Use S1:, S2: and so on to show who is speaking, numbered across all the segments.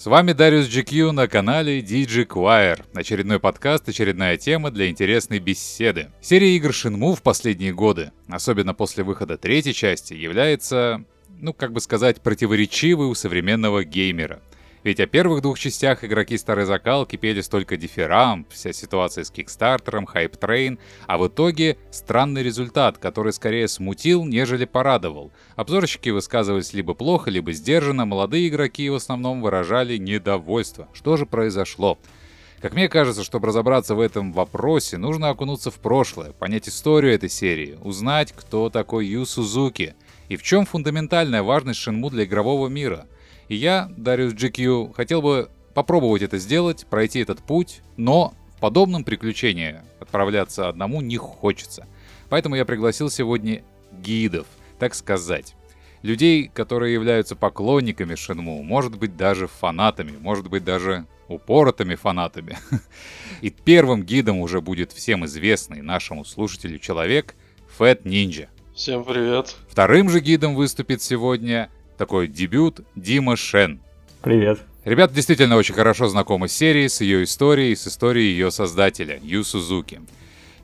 S1: С вами Дариус GQ на канале DJ Choir. Очередной подкаст, очередная тема для интересной беседы. Серия игр Shenmue в последние годы, особенно после выхода третьей части, является, ну как бы сказать, противоречивой у современного геймера. Ведь о первых двух частях игроки старой закалки пели столько дифирамб, вся ситуация с Кикстартером, hype train, а в итоге странный результат, который скорее смутил, нежели порадовал. Обзорщики высказывались либо плохо, либо сдержанно, молодые игроки в основном выражали недовольство. Что же произошло? Как мне кажется, чтобы разобраться в этом вопросе, нужно окунуться в прошлое, понять историю этой серии, узнать, кто такой Ю Сузуки и в чем фундаментальная важность Шинму для игрового мира – и я, Дариус GQ, хотел бы попробовать это сделать, пройти этот путь, но в подобном приключении отправляться одному не хочется. Поэтому я пригласил сегодня гидов, так сказать. Людей, которые являются поклонниками Шинму, может быть даже фанатами, может быть даже упоротыми фанатами. И первым гидом уже будет всем известный нашему слушателю человек Фэт Нинджа.
S2: Всем привет.
S1: Вторым же гидом выступит сегодня такой дебют Дима Шен.
S3: Привет.
S1: Ребята действительно очень хорошо знакомы с серией, с ее историей, с историей ее создателя, Ю Сузуки.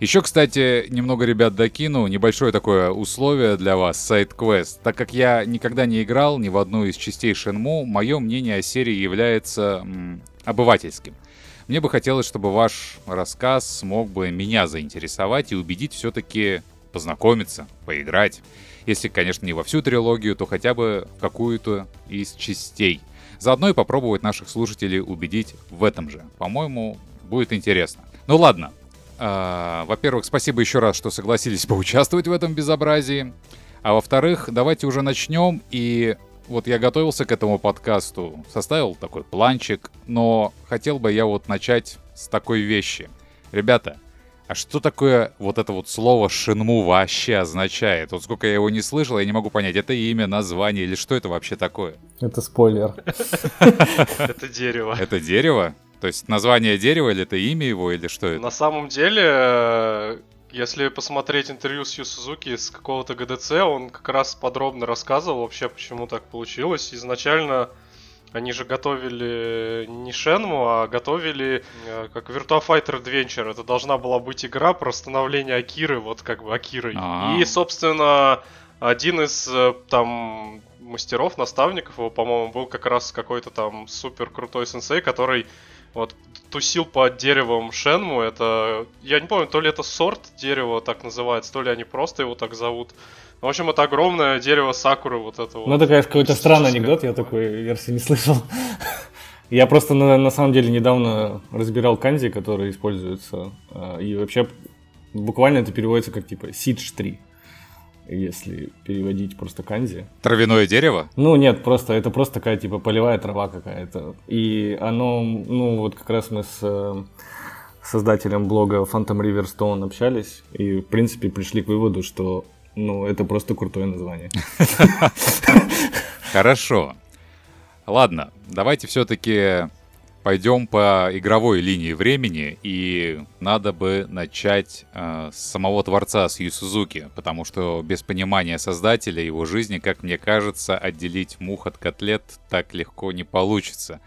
S1: Еще, кстати, немного ребят докину, небольшое такое условие для вас, сайт-квест. Так как я никогда не играл ни в одну из частей Шенму, мое мнение о серии является м, обывательским. Мне бы хотелось, чтобы ваш рассказ смог бы меня заинтересовать и убедить все-таки познакомиться, поиграть. Если, конечно, не во всю трилогию, то хотя бы в какую-то из частей. Заодно и попробовать наших слушателей убедить в этом же. По-моему, будет интересно. Ну ладно. А, во-первых, спасибо еще раз, что согласились поучаствовать в этом безобразии. А во-вторых, давайте уже начнем. И вот я готовился к этому подкасту, составил такой планчик, но хотел бы я вот начать с такой вещи. Ребята, а что такое вот это вот слово «шинму» вообще означает? Вот сколько я его не слышал, я не могу понять, это имя, название или что это вообще такое?
S3: Это спойлер.
S2: Это дерево.
S1: Это дерево? То есть название дерева или это имя его, или что это?
S2: На самом деле, если посмотреть интервью с Ю Сузуки с какого-то ГДЦ, он как раз подробно рассказывал вообще, почему так получилось. Изначально они же готовили не Шенму, а готовили э, как Virtua Fighter Adventure. Это должна была быть игра про становление Акиры, вот как бы Акирой. А-а-а. И, собственно, один из э, там мастеров, наставников его, по-моему, был как раз какой-то там супер крутой сенсей, который вот тусил под деревом Шенму. Это, я не помню, то ли это сорт дерева так называется, то ли они просто его так зовут. В общем, это огромное дерево сакуры вот это вот.
S3: Ну, такая какой-то странный анекдот, я такой версии не слышал. Я просто на, на самом деле недавно разбирал канзи, которые используются. А, и вообще буквально это переводится как типа сидж 3 если переводить просто канзи.
S1: Травяное дерево?
S3: Ну, нет, просто это просто такая, типа, полевая трава какая-то. И оно, ну, вот как раз мы с э, создателем блога Phantom Riverstone общались, и, в принципе, пришли к выводу, что ну, это просто крутое название.
S1: Хорошо. Ладно, давайте все-таки пойдем по игровой линии времени, и надо бы начать э, с самого творца, с Ю Сузуки, потому что без понимания создателя его жизни, как мне кажется, отделить мух от котлет так легко не получится.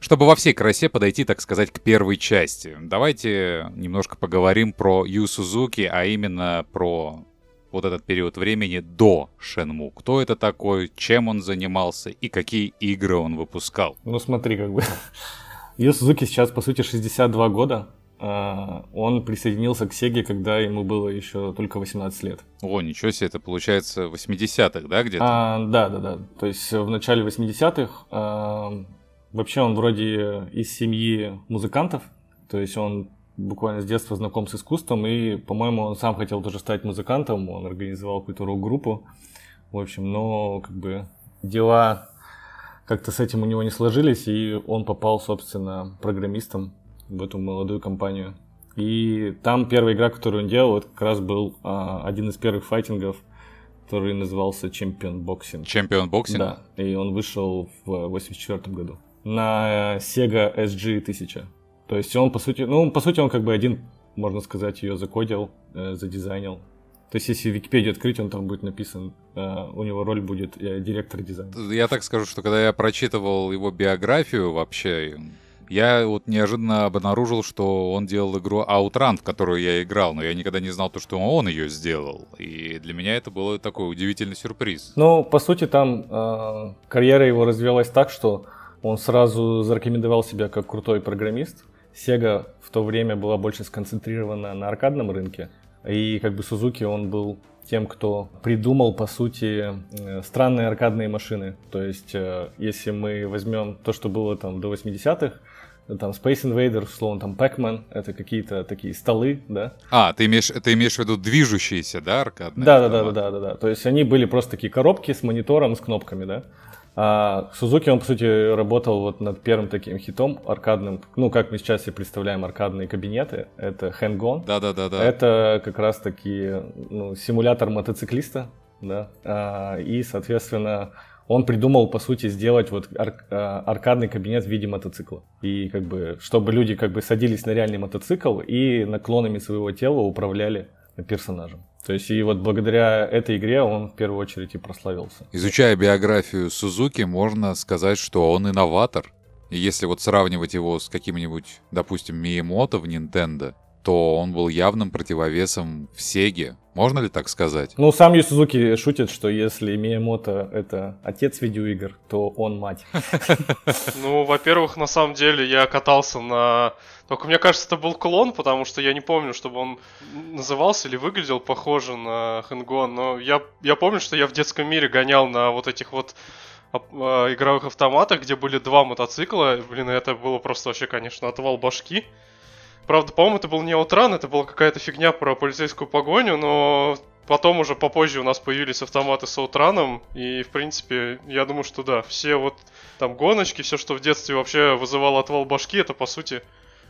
S1: Чтобы во всей красе подойти, так сказать, к первой части, давайте немножко поговорим про Ю Сузуки, а именно про вот этот период времени до Шенму. Кто это такой, чем он занимался и какие игры он выпускал?
S3: Ну смотри, как бы... Ю Сузуки сейчас, по сути, 62 года. А, он присоединился к Сеге, когда ему было еще только 18 лет.
S1: О, ничего себе, это получается 80-х, да, где-то?
S3: А, да, да, да. То есть в начале 80-х а, вообще он вроде из семьи музыкантов. То есть он буквально с детства знаком с искусством, и, по-моему, он сам хотел тоже стать музыкантом, он организовал какую-то рок-группу, в общем, но как бы дела как-то с этим у него не сложились, и он попал, собственно, программистом в эту молодую компанию. И там первая игра, которую он делал, это как раз был а, один из первых файтингов, который назывался Champion Boxing.
S1: Champion Boxing?
S3: Да, и он вышел в 84 году на Sega SG 1000. То есть он, по сути, ну, по сути, он как бы один, можно сказать, ее закодил, э, задизайнил. То есть, если Википедию открыть, он там будет написан, э, у него роль будет э, директор дизайна.
S1: Я так скажу, что когда я прочитывал его биографию вообще, я вот неожиданно обнаружил, что он делал игру Outrun, в которую я играл, но я никогда не знал то, что он ее сделал. И для меня это был такой удивительный сюрприз.
S3: Ну, по сути, там э, карьера его развивалась так, что он сразу зарекомендовал себя как крутой программист. Sega в то время была больше сконцентрирована на аркадном рынке. И как бы Сузуки, он был тем, кто придумал, по сути, э, странные аркадные машины. То есть, э, если мы возьмем то, что было там до 80-х, там Space Invader, условно, там Pac-Man, это какие-то такие столы, да.
S1: А, ты имеешь, ты имеешь в виду движущиеся, да, аркадные?
S3: Да, да, да, да, да, да, да. То есть они были просто такие коробки с монитором, с кнопками, да. А Сузуки, он, по сути, работал вот над первым таким хитом аркадным, ну, как мы сейчас себе представляем аркадные кабинеты, это Hang-On.
S1: Да-да-да.
S3: Это как раз-таки ну, симулятор мотоциклиста, да, а, и, соответственно, он придумал, по сути, сделать вот ар- а, аркадный кабинет в виде мотоцикла. И как бы, чтобы люди как бы садились на реальный мотоцикл и наклонами своего тела управляли персонажем. То есть и вот благодаря этой игре он в первую очередь и прославился.
S1: Изучая биографию Сузуки, можно сказать, что он инноватор. И если вот сравнивать его с каким-нибудь, допустим, Миемото в Nintendo, то он был явным противовесом в Сеге. Можно ли так сказать?
S3: Ну, сам Ю Сузуки шутит, что если Миямото — это отец видеоигр, то он мать.
S2: Ну, во-первых, на самом деле я катался на... Только мне кажется, это был клон, потому что я не помню, чтобы он назывался или выглядел похоже на Хэнгон, но я, я помню, что я в детском мире гонял на вот этих вот а, игровых автоматах, где были два мотоцикла. Блин, это было просто вообще, конечно, отвал башки. Правда, по-моему, это был не Outrun, это была какая-то фигня про полицейскую погоню, но потом уже попозже у нас появились автоматы с Outраном, и, в принципе, я думаю, что да, все вот там гоночки, все, что в детстве вообще вызывало отвал башки, это, по сути,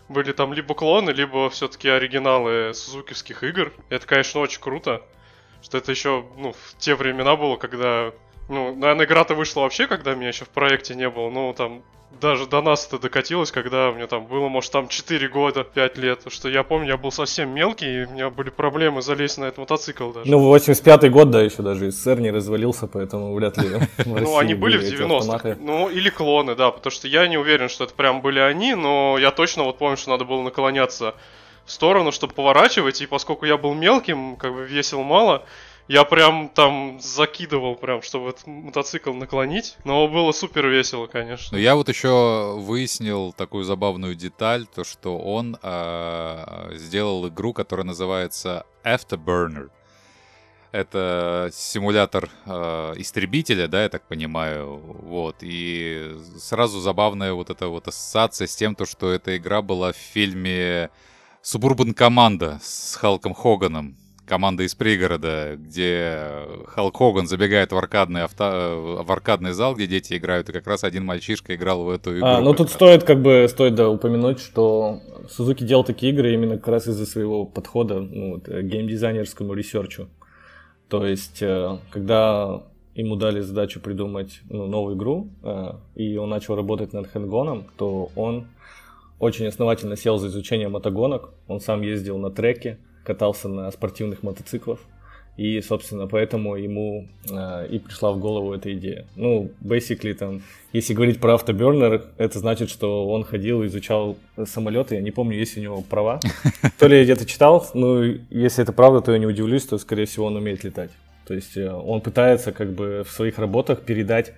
S2: были там либо клоны, либо все-таки оригиналы сузукивских игр. Это, конечно, очень круто, что это еще, ну, в те времена было, когда ну, наверное, игра-то вышла вообще, когда меня еще в проекте не было. Ну, там, даже до нас это докатилось, когда мне там было, может, там 4 года, 5 лет. Что я помню, я был совсем мелкий, и у меня были проблемы залезть на этот мотоцикл даже.
S3: Ну, 85-й год, да, еще даже СССР не развалился, поэтому вряд ли
S2: Ну, они были в 90-х. Ну, или клоны, да, потому что я не уверен, что это прям были они, но я точно вот помню, что надо было наклоняться в сторону, чтобы поворачивать, и поскольку я был мелким, как бы весил мало, я прям там закидывал, прям, чтобы этот мотоцикл наклонить. Но было супер весело, конечно.
S1: Но я вот еще выяснил такую забавную деталь, то что он э, сделал игру, которая называется Afterburner. Это симулятор э, истребителя, да, я так понимаю, вот. И сразу забавная вот эта вот ассоциация с тем, то, что эта игра была в фильме Субурбан Команда с Халком Хоганом команда из пригорода, где Халк Хоган забегает в аркадный, авто... в аркадный зал, где дети играют, и как раз один мальчишка играл в эту игру.
S3: А, ну тут стоит как бы стоит да, упомянуть, что Сузуки делал такие игры именно как раз из-за своего подхода ну, вот, э, геймдизайнерскому ресерчу. То есть, э, когда ему дали задачу придумать ну, новую игру, э, и он начал работать над Hang-On ом, то он очень основательно сел за изучение мотогонок. Он сам ездил на треке, катался на спортивных мотоциклах. И, собственно, поэтому ему э, и пришла в голову эта идея. Ну, basically, там, если говорить про автобернер, это значит, что он ходил, изучал самолеты. Я не помню, есть у него права. То ли я где-то читал, но если это правда, то я не удивлюсь, то, скорее всего, он умеет летать. То есть э, он пытается как бы в своих работах передать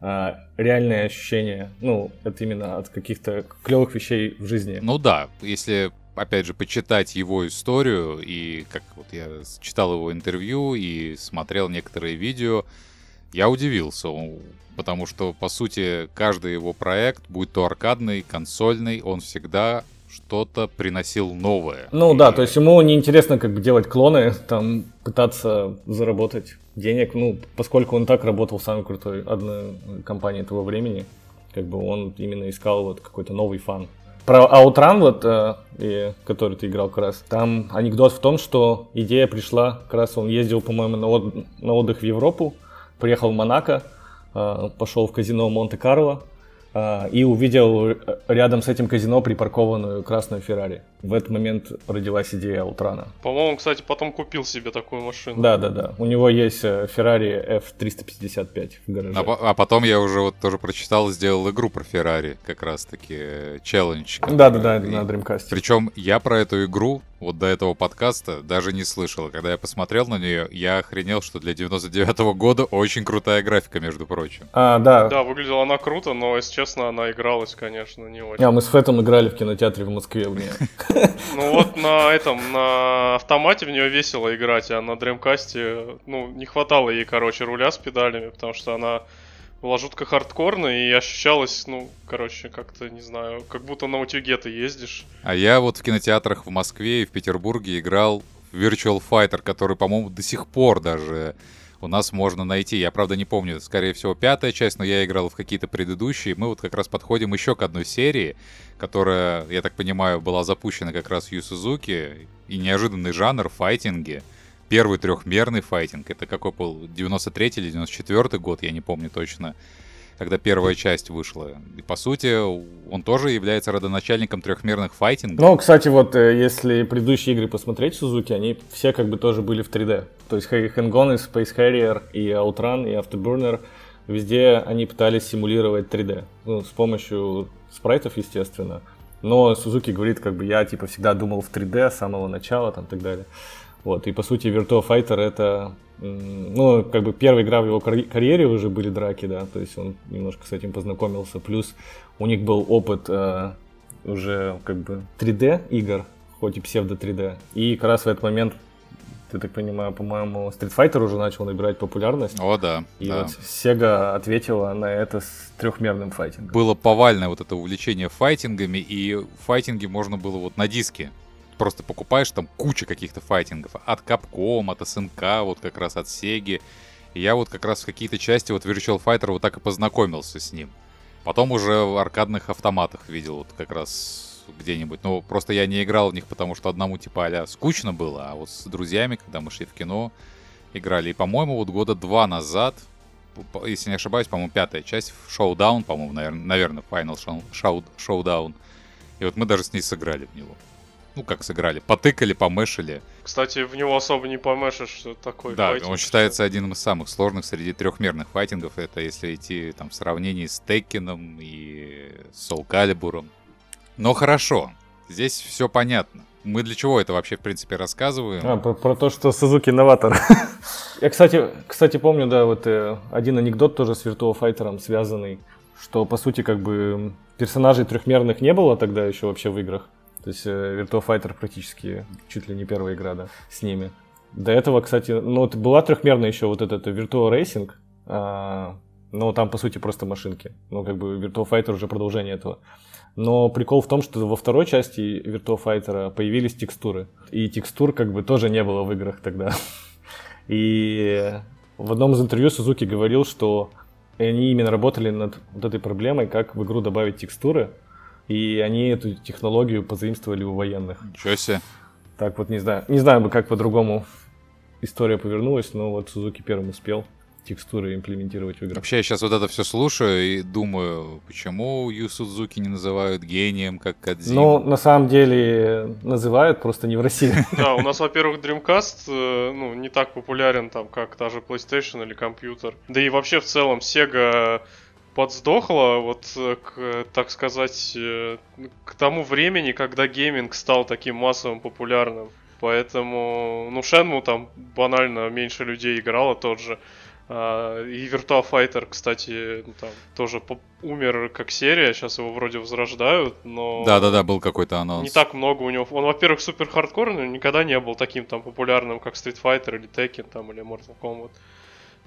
S3: э, реальные ощущения, ну, это именно от каких-то клевых вещей в жизни.
S1: Ну да, если опять же, почитать его историю, и как вот я читал его интервью и смотрел некоторые видео, я удивился, потому что, по сути, каждый его проект, будь то аркадный, консольный, он всегда что-то приносил новое.
S3: Ну и... да, то есть ему не интересно как бы делать клоны, там пытаться заработать денег, ну, поскольку он так работал в самой крутой одной компании этого времени, как бы он именно искал вот какой-то новый фан. Про вот, э, который ты играл как раз, там анекдот в том, что идея пришла, как раз он ездил, по-моему, на, от, на отдых в Европу, приехал в Монако, э, пошел в казино Монте-Карло, и увидел рядом с этим казино припаркованную красную Феррари. В этот момент родилась идея Аутрана.
S2: По-моему, кстати, потом купил себе такую машину.
S3: Да, да, да. У него есть Ferrari F355 в гараже.
S1: А, а потом я уже вот тоже прочитал, сделал игру про Феррари, как раз-таки челлендж.
S3: Да, да, да, на Dreamcast.
S1: Причем я про эту игру вот до этого подкаста даже не слышал. Когда я посмотрел на нее, я охренел, что для 99-го года очень крутая графика, между прочим.
S3: А, да.
S2: Да, выглядела она круто, но, если честно, она игралась, конечно, не очень.
S3: А, мы с Фэтом играли в кинотеатре в Москве в нее.
S2: Ну вот на этом, на автомате в нее весело играть, а на дремкасте, ну, не хватало ей, короче, руля с педалями, потому что она была жутко хардкорная и ощущалась, ну, короче, как-то, не знаю, как будто на утюге ты ездишь.
S1: А я вот в кинотеатрах в Москве и в Петербурге играл в Virtual Fighter, который, по-моему, до сих пор даже у нас можно найти. Я, правда, не помню, скорее всего, пятая часть, но я играл в какие-то предыдущие. Мы вот как раз подходим еще к одной серии, которая, я так понимаю, была запущена как раз в Сузуки, и неожиданный жанр — файтинги — первый трехмерный файтинг. Это какой был? 93 или 94 год, я не помню точно, когда первая часть вышла. И по сути, он тоже является родоначальником трехмерных файтингов.
S3: Ну, кстати, вот э, если предыдущие игры посмотреть Сузуки, они все как бы тоже были в 3D. То есть Hang-On, Space Harrier, и Outrun, и Afterburner, везде они пытались симулировать 3D. Ну, с помощью спрайтов, естественно. Но Сузуки говорит, как бы я типа всегда думал в 3D с самого начала, там, и так далее. Вот, и по сути Virtua Fighter это, ну, как бы первая игра в его карьере уже были драки, да, то есть он немножко с этим познакомился, плюс у них был опыт э, уже как бы 3D игр, хоть и псевдо 3D, и как раз в этот момент ты так понимаю, по-моему, Street Fighter уже начал набирать популярность.
S1: О, да.
S3: И
S1: да.
S3: вот Sega ответила на это с трехмерным файтингом.
S1: Было повальное вот это увлечение файтингами, и файтинги можно было вот на диске просто покупаешь там куча каких-то файтингов. От Capcom, от SNK, вот как раз от Sega. Я вот как раз в какие-то части вот Virtual Fighter вот так и познакомился с ним. Потом уже в аркадных автоматах видел вот как раз где-нибудь. Ну, просто я не играл в них, потому что одному типа а скучно было, а вот с друзьями, когда мы шли в кино, играли. И, по-моему, вот года два назад, если не ошибаюсь, по-моему, пятая часть, Showdown, по-моему, наверное, Final Showdown. И вот мы даже с ней сыграли в него ну как сыграли, потыкали, помешали.
S2: Кстати, в него особо не помешишь, что такой
S1: Да,
S2: файтинг,
S1: он считается одним из самых сложных среди трехмерных файтингов. Это если идти там в сравнении с Теккином и Soul Calibur. Но хорошо, здесь все понятно. Мы для чего это вообще, в принципе, рассказываем?
S3: А, про, про то, что Сузуки новатор. Я, кстати, кстати, помню, да, вот э, один анекдот тоже с Virtua Fighter связанный, что, по сути, как бы персонажей трехмерных не было тогда еще вообще в играх. То есть э, Virtua Fighter практически чуть ли не первая игра, да, с ними. До этого, кстати, ну вот была трехмерная еще вот этот Virtua Racing, а, но там по сути просто машинки. Ну как бы Virtua Fighter уже продолжение этого. Но прикол в том, что во второй части Virtua Fighter появились текстуры. И текстур как бы тоже не было в играх тогда. И в одном из интервью Сузуки говорил, что они именно работали над вот этой проблемой, как в игру добавить текстуры, и они эту технологию позаимствовали у военных.
S1: Ничего себе.
S3: Так вот, не знаю, не знаю бы, как по-другому история повернулась, но вот Сузуки первым успел текстуры имплементировать в игру.
S1: Вообще, я сейчас вот это все слушаю и думаю, почему Ю Судзуки не называют гением, как Кадзим?
S3: Ну, на самом деле, называют, просто не в России.
S2: Да, у нас, во-первых, Dreamcast э, ну, не так популярен, там, как та же PlayStation или компьютер. Да и вообще, в целом, Sega подсдохла, вот, э, к, так сказать, э, к тому времени, когда гейминг стал таким массовым, популярным. Поэтому, ну, Шенму там банально меньше людей играло тот же. А, и Virtua Fighter, кстати, ну, там тоже умер как серия, сейчас его вроде возрождают, но...
S1: Да-да-да, был какой-то анонс.
S2: Не так много у него. Он, во-первых, супер хардкорный, никогда не был таким там популярным, как Street Fighter или Tekken там, или Mortal Kombat.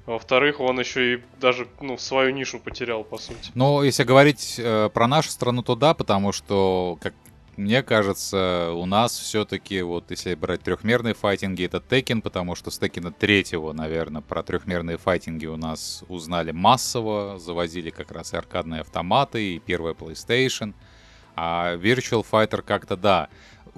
S2: Во-вторых, он еще и даже ну, свою нишу потерял, по сути.
S1: Ну, если говорить э, про нашу страну, то да, потому что, как мне кажется, у нас все-таки, вот если брать трехмерные файтинги, это Tekken, потому что с Tekken третьего, наверное, про трехмерные файтинги у нас узнали массово, завозили как раз и аркадные автоматы, и первая PlayStation. А Virtual Fighter как-то, да,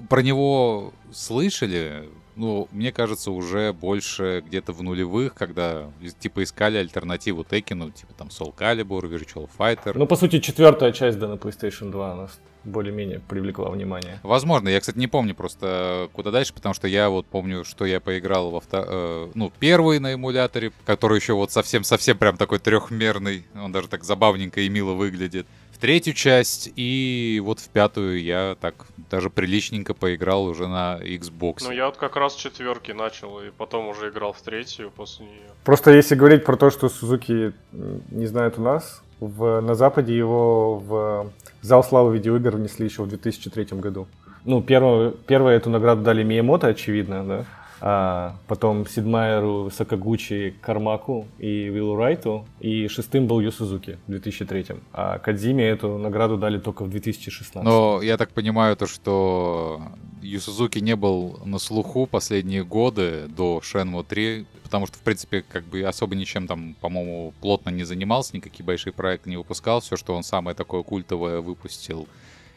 S1: про него слышали, ну, мне кажется, уже больше где-то в нулевых, когда типа искали альтернативу Текину, типа там Soul Calibur, Virtual Fighter.
S3: Ну, по сути, четвертая часть, да, на PlayStation 2 нас более-менее привлекла внимание.
S1: Возможно, я, кстати, не помню просто куда дальше, потому что я вот помню, что я поиграл во втор... э, ну, первый на эмуляторе, который еще вот совсем-совсем прям такой трехмерный, он даже так забавненько и мило выглядит в третью часть, и вот в пятую я так даже приличненько поиграл уже на Xbox.
S2: Ну, я вот как раз четверки начал, и потом уже играл в третью после нее.
S3: Просто если говорить про то, что Сузуки не знает у нас, в, на Западе его в зал славы видеоигр внесли еще в 2003 году. Ну, первую, первую эту награду дали Миямото, очевидно, да а потом Сидмайеру, Сакагучи, Кармаку и Виллу Райту, и шестым был Ю Сузуки в 2003. А Кадзиме эту награду дали только в 2016.
S1: Но я так понимаю, то, что Ю Сузуки не был на слуху последние годы до Shenmue 3, потому что, в принципе, как бы особо ничем там, по-моему, плотно не занимался, никакие большие проекты не выпускал. Все, что он самое такое культовое выпустил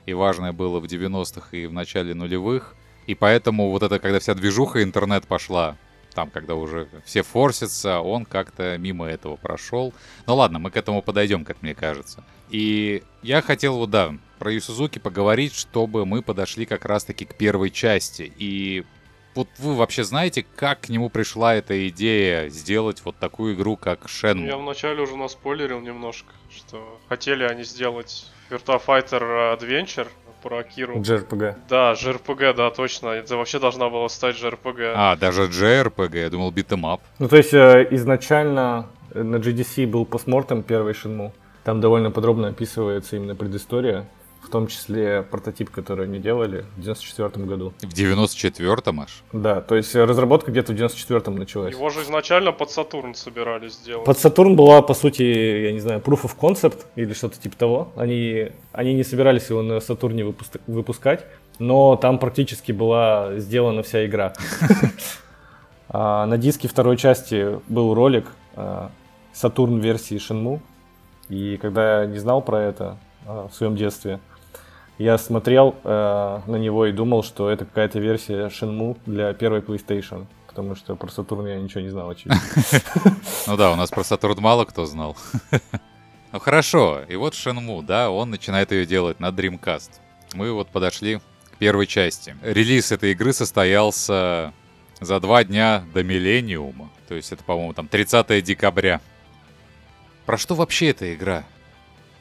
S1: и важное было в 90-х и в начале нулевых — и поэтому вот это, когда вся движуха интернет пошла, там, когда уже все форсятся, он как-то мимо этого прошел. Ну ладно, мы к этому подойдем, как мне кажется. И я хотел вот, да, про Ю Сузуки поговорить, чтобы мы подошли как раз-таки к первой части. И вот вы вообще знаете, как к нему пришла эта идея сделать вот такую игру, как Shenmue?
S2: Я вначале уже наспойлерил немножко, что хотели они сделать Virtua Fighter Adventure, про Акиру.
S3: JRPG.
S2: Да, JRPG, да, точно. Это вообще должна была стать JRPG.
S1: А, даже JRPG, я думал beat 'em up.
S3: Ну, то есть э, изначально на GDC был постмортем первый Шинму. Там довольно подробно описывается именно предыстория в том числе прототип, который они делали в 94 году.
S1: В 94-м аж?
S3: Да, то есть разработка где-то в 94-м началась.
S2: Его же изначально под Сатурн собирались сделать.
S3: Под Сатурн была, по сути, я не знаю, proof of concept или что-то типа того. Они, они не собирались его на Сатурне выпуск- выпускать, но там практически была сделана вся игра. А, на диске второй части был ролик Сатурн версии Shenmue. И когда я не знал про это а, в своем детстве, я смотрел э, на него и думал, что это какая-то версия Shenmue для первой PlayStation. Потому что про Сатурн я ничего не знал, очевидно.
S1: Ну да, у нас про Сатурн мало кто знал. Ну хорошо, и вот Shenmue, да, он начинает ее делать на Dreamcast. Мы вот подошли к первой части. Релиз этой игры состоялся за два дня до Миллениума. То есть это, по-моему, там 30 декабря. Про что вообще эта игра?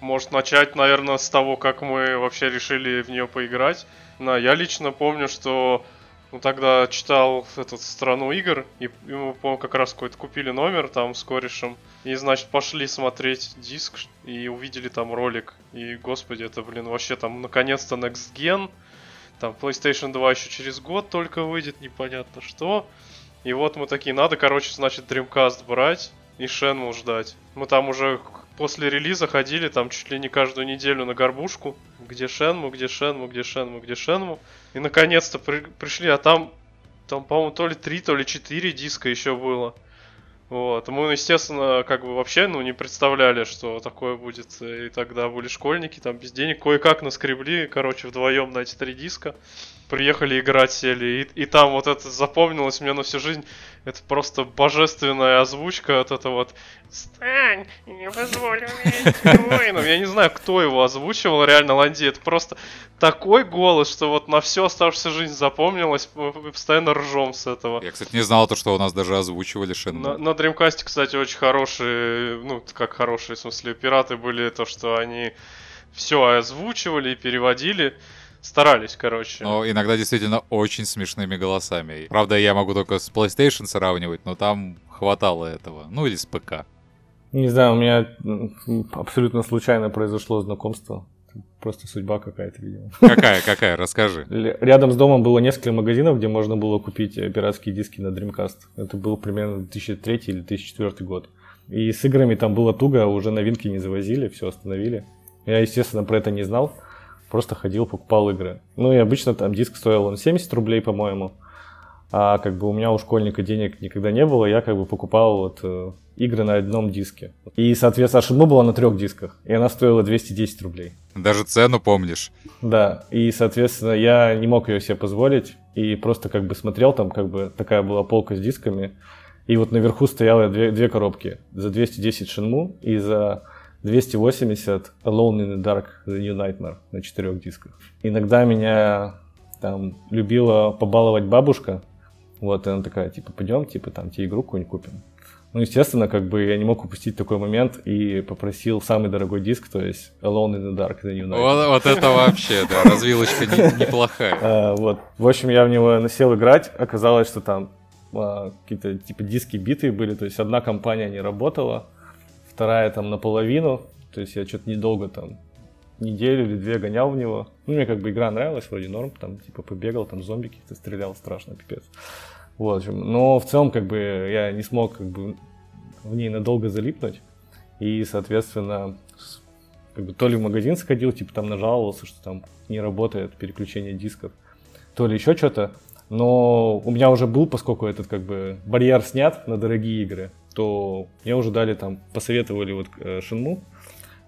S2: Может начать, наверное, с того, как мы вообще решили в нее поиграть. Но я лично помню, что ну, тогда читал этот страну игр, и, и мы, по как раз какой-то купили номер там с корешем. И, значит, пошли смотреть диск и увидели там ролик. И, господи, это, блин, вообще там наконец-то Next Gen. Там PlayStation 2 еще через год только выйдет, непонятно что. И вот мы такие, надо, короче, значит, Dreamcast брать и Shenmue ждать. Мы там уже после релиза ходили там чуть ли не каждую неделю на горбушку. Где Шенму, где Шенму, где Шенму, где Шенму. И наконец-то при, пришли, а там, там, по-моему, то ли три, то ли четыре диска еще было. Вот. Мы, естественно, как бы вообще, ну, не представляли, что такое будет. И тогда были школьники, там, без денег. Кое-как наскребли, короче, вдвоем на эти три диска. Приехали играть, сели. И, и там вот это запомнилось мне на всю жизнь. Это просто божественная озвучка от этого вот «Стань, не позволю воинам». Я не знаю, кто его озвучивал, реально, Ланди. Это просто такой голос, что вот на всю оставшуюся жизнь запомнилось. Мы постоянно ржем с этого.
S1: Я, кстати, не знал то, что у нас даже озвучивали Шенму.
S2: На, на Dreamcast, кстати, очень хорошие, ну, как хорошие, в смысле, пираты были, то, что они все озвучивали и переводили. Старались, короче.
S1: Но иногда действительно очень смешными голосами. Правда, я могу только с PlayStation сравнивать, но там хватало этого. Ну или с ПК.
S3: Не знаю, у меня абсолютно случайно произошло знакомство. Просто судьба какая-то, видимо.
S1: Какая, какая? Расскажи.
S3: Рядом с домом было несколько магазинов, где можно было купить э, пиратские диски на Dreamcast. Это был примерно 2003 или 2004 год. И с играми там было туго, уже новинки не завозили, все остановили. Я, естественно, про это не знал. Просто ходил, покупал игры. Ну и обычно там диск стоил он 70 рублей, по-моему. А как бы у меня у школьника денег никогда не было, я как бы покупал вот э, игры на одном диске. И, соответственно, Shenmue была на трех дисках, и она стоила 210 рублей.
S1: Даже цену помнишь.
S3: Да, и, соответственно, я не мог ее себе позволить, и просто как бы смотрел, там как бы такая была полка с дисками, и вот наверху стояло две, две коробки. За 210 Shenmue и за 280 Alone in the Dark The New Nightmare на четырех дисках. Иногда меня там любила побаловать бабушка, вот, и она такая, типа, пойдем, типа, там, тебе игру какую-нибудь купим. Ну, естественно, как бы я не мог упустить такой момент и попросил самый дорогой диск, то есть Alone in the Dark The New Nightmare.
S1: Вот, вот это вообще, да, развилочка не, неплохая.
S3: А, вот. В общем, я в него насел играть, оказалось, что там а, какие-то типа диски битые были, то есть одна компания не работала, вторая там наполовину, то есть я что-то недолго там неделю или две гонял в него. Ну, мне как бы игра нравилась, вроде норм, там, типа, побегал, там, зомби каких-то стрелял, страшно, пипец. Вот, в общем, но в целом, как бы, я не смог, как бы, в ней надолго залипнуть, и, соответственно, как бы, то ли в магазин сходил, типа, там нажаловался, что там не работает переключение дисков, то ли еще что-то, но у меня уже был, поскольку этот, как бы, барьер снят на дорогие игры, то мне уже дали там, посоветовали вот э, Shenmue,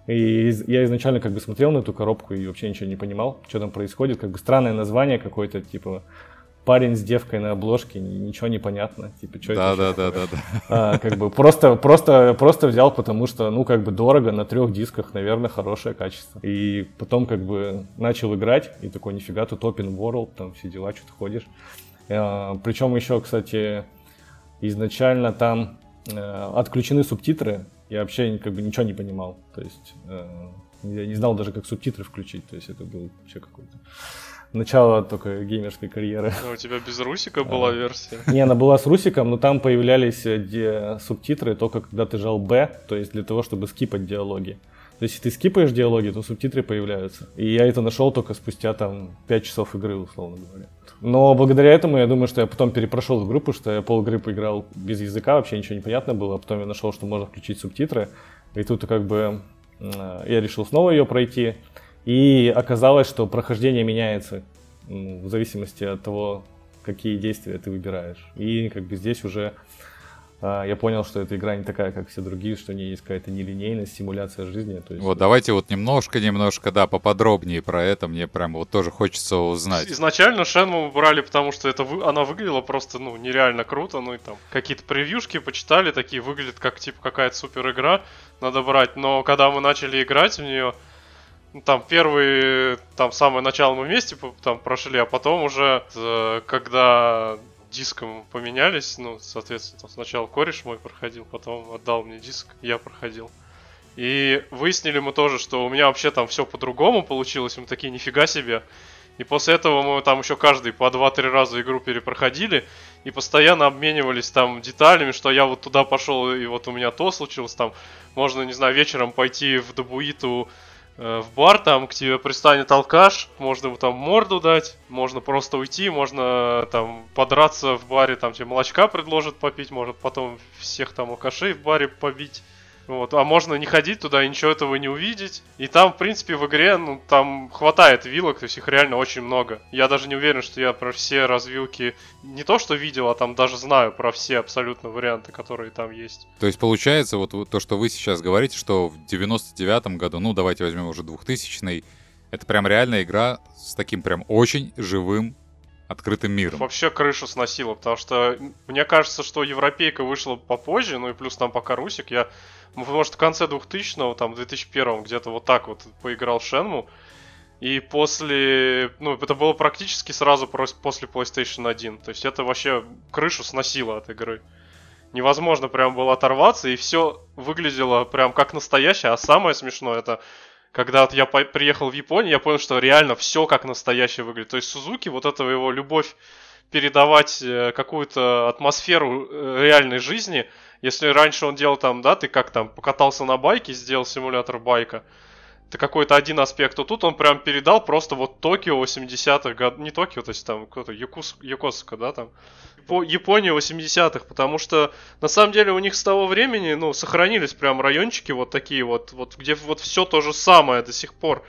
S3: и я изначально как бы смотрел на эту коробку и вообще ничего не понимал, что там происходит. Как бы странное название какое-то, типа парень с девкой на обложке, ничего не понятно. Типа, что
S1: да,
S3: это
S1: да, да, да, да.
S3: А, как бы просто, просто, просто взял, потому что, ну, как бы дорого, на трех дисках, наверное, хорошее качество. И потом как бы начал играть, и такой, нифига, тут open world, там все дела, что-то ходишь. А, причем еще, кстати, изначально там отключены субтитры, я вообще как бы ничего не понимал. То есть э, я не знал даже, как субтитры включить. То есть это был вообще какой-то начало только геймерской карьеры.
S2: Ну, у тебя без русика была версия?
S3: Не, она была с русиком, но там появлялись э, субтитры только когда ты жал B, то есть для того, чтобы скипать диалоги. Если ты скипаешь диалоги, то субтитры появляются. И я это нашел только спустя там 5 часов игры, условно говоря. Но благодаря этому я думаю, что я потом перепрошел группу, что я полгры поиграл без языка, вообще ничего не понятно было. А потом я нашел, что можно включить субтитры. И тут как бы я решил снова ее пройти. И оказалось, что прохождение меняется в зависимости от того, какие действия ты выбираешь. И как бы здесь уже я понял, что эта игра не такая, как все другие, что у нее есть какая-то нелинейность, симуляция жизни. То есть...
S1: Вот давайте вот немножко-немножко, да, поподробнее про это, мне прям вот тоже хочется узнать.
S2: Изначально Шенму брали, потому что это вы... она выглядела просто, ну, нереально круто, ну и там какие-то превьюшки почитали, такие выглядят как, типа, какая-то супер игра, надо брать, но когда мы начали играть в нее, ну, там первые, там самое начало мы вместе там прошли, а потом уже, э, когда диском поменялись. Ну, соответственно, там сначала кореш мой проходил, потом отдал мне диск, я проходил. И выяснили мы тоже, что у меня вообще там все по-другому получилось. Мы такие, нифига себе. И после этого мы там еще каждый по 2-3 раза игру перепроходили и постоянно обменивались там деталями, что я вот туда пошел и вот у меня то случилось там. Можно, не знаю, вечером пойти в Дабуиту в бар, там к тебе пристанет алкаш, можно ему там морду дать, можно просто уйти, можно там подраться в баре, там тебе молочка предложат попить, может потом всех там алкашей в баре побить. Вот. А можно не ходить туда и ничего этого не увидеть. И там, в принципе, в игре, ну, там хватает вилок, то есть их реально очень много. Я даже не уверен, что я про все развилки не то что видел, а там даже знаю про все абсолютно варианты, которые там есть.
S1: То есть получается, вот то, что вы сейчас говорите, что в 99-м году, ну, давайте возьмем уже 2000-й, это прям реальная игра с таким прям очень живым открытым миром.
S2: Вообще крышу сносило, потому что мне кажется, что Европейка вышла попозже, ну и плюс там пока Русик, я может, в конце 2000-го, там, в 2001 где-то вот так вот поиграл в Шенму. И после, ну, это было практически сразу после PlayStation 1. То есть это вообще крышу сносило от игры. Невозможно прям было оторваться, и все выглядело прям как настоящее. А самое смешное, это когда вот я приехал в Японию, я понял, что реально все как настоящее выглядит. То есть Сузуки, вот эта его любовь передавать э, какую-то атмосферу э, реальной жизни – если раньше он делал там, да, ты как там, покатался на байке, сделал симулятор байка, это какой-то один аспект, то тут он прям передал просто вот Токио 80-х годов, не Токио, то есть там кто-то Якус, Якосука, да, там, по Японию 80-х, потому что на самом деле у них с того времени, ну, сохранились прям райончики вот такие вот, вот где вот все то же самое до сих пор.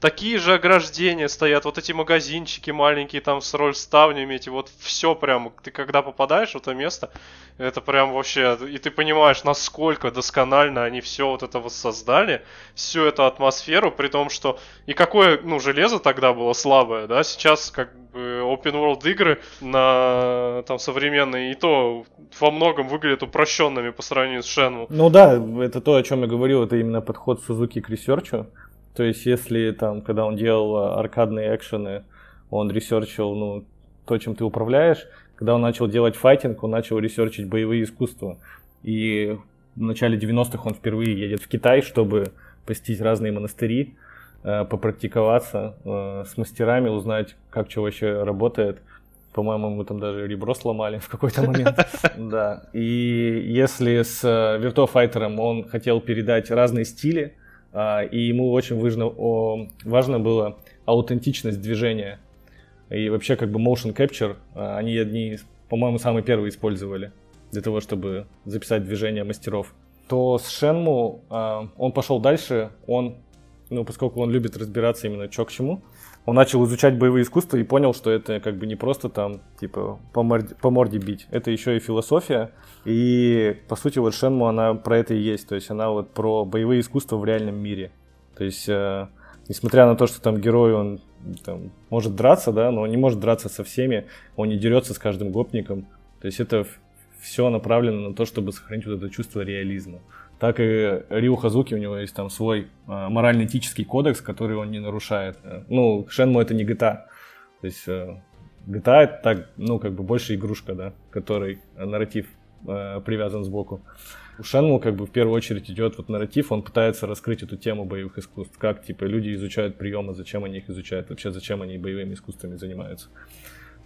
S2: Такие же ограждения стоят, вот эти магазинчики маленькие там с роль ставнями, эти вот все прям, ты когда попадаешь в это место, это прям вообще, и ты понимаешь, насколько досконально они все вот это воссоздали, всю эту атмосферу, при том, что и какое, ну, железо тогда было слабое, да, сейчас как бы open world игры на там современные, и то во многом выглядят упрощенными по сравнению с Shenmue.
S3: Ну да, это то, о чем я говорил, это именно подход Сузуки к ресерчу. То есть, если там, когда он делал а, аркадные экшены, он ресерчил, ну, то, чем ты управляешь. Когда он начал делать файтинг, он начал ресерчить боевые искусства. И в начале 90-х он впервые едет в Китай, чтобы посетить разные монастыри, э, попрактиковаться э, с мастерами, узнать, как что вообще работает. По-моему, мы там даже ребро сломали в какой-то момент. Да. И если с э, Virtua Fighter он хотел передать разные стили, и ему очень важно, важно было аутентичность движения. И вообще как бы motion capture, а, они одни, по-моему, самые первые использовали для того, чтобы записать движения мастеров. То с Shenmue а, он пошел дальше, он, ну, поскольку он любит разбираться именно что к чему, он начал изучать боевые искусства и понял, что это как бы не просто там, типа, по морде, по морде бить, это еще и философия. И, по сути, вот Шенму, она про это и есть, то есть она вот про боевые искусства в реальном мире. То есть, э, несмотря на то, что там герой, он там, может драться, да, но он не может драться со всеми, он не дерется с каждым гопником. То есть это все направлено на то, чтобы сохранить вот это чувство реализма так и Рио Хазуки, у него есть там свой э, морально-этический кодекс, который он не нарушает. Э, ну, Шенму это не GTA. То есть э, GTA это так, ну, как бы больше игрушка, да, которой нарратив э, привязан сбоку. У Шенму как бы в первую очередь идет вот нарратив, он пытается раскрыть эту тему боевых искусств, как типа люди изучают приемы, зачем они их изучают, вообще зачем они боевыми искусствами занимаются.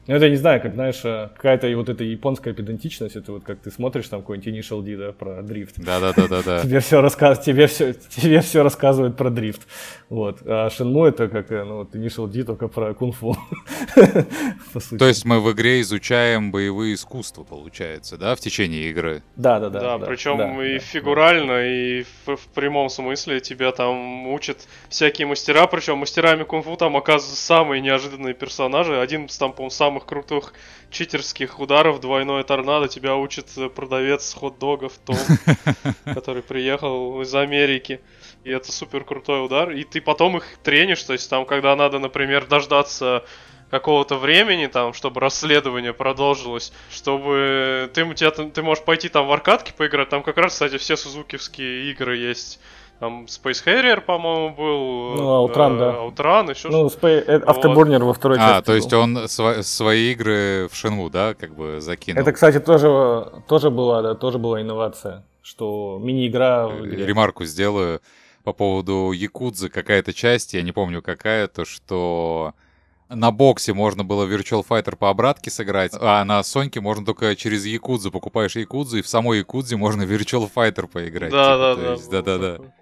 S3: Ну, это, не знаю, как, знаешь, э, какая-то вот эта японская педантичность, это вот как ты смотришь там какой-нибудь Initial D, да, про дрифт.
S1: Да-да-да-да.
S3: тебе все рассказ... тебе все, тебе все рассказывают про дрифт. Вот. А Shenmue это как, э, ну, вот Initial D только про кунг-фу.
S1: То есть мы в игре изучаем боевые искусства, получается, да, в течение игры?
S3: Да-да-да.
S2: Да, причем да, и да, фигурально, да. и в, в прямом смысле тебя там учат всякие мастера, причем мастерами кунг-фу там оказываются самые неожиданные персонажи. Один там, по-моему, самых крутых читерских ударов. Двойное торнадо. Тебя учит продавец хот-догов Том, который приехал из Америки. И это супер крутой удар. И ты потом их тренишь, то есть там, когда надо, например, дождаться какого-то времени, там, чтобы расследование продолжилось, чтобы ты, тебя, ты можешь пойти там в аркадки поиграть, там как раз, кстати, все сузукивские игры есть там Space Harrier, по-моему, был.
S3: Ну, Outrun, э, да.
S2: Outrun, еще
S3: ну, что-то. Ну, Sp- Afterburner вот. во второй
S1: а, части. А, то есть был. он св- свои игры в Шинву, да, как бы закинул?
S3: Это, кстати, тоже, тоже была, да, тоже была инновация, что мини-игра... В
S1: игре. Ремарку сделаю по поводу Якудзы, какая-то часть, я не помню какая, то что на боксе можно было Virtual Fighter по обратке сыграть, а на Соньке можно только через Якудзу. Покупаешь Якудзу, и в самой Якудзе можно Virtual Fighter поиграть.
S2: Да, типа,
S1: да, да. Да, да, да.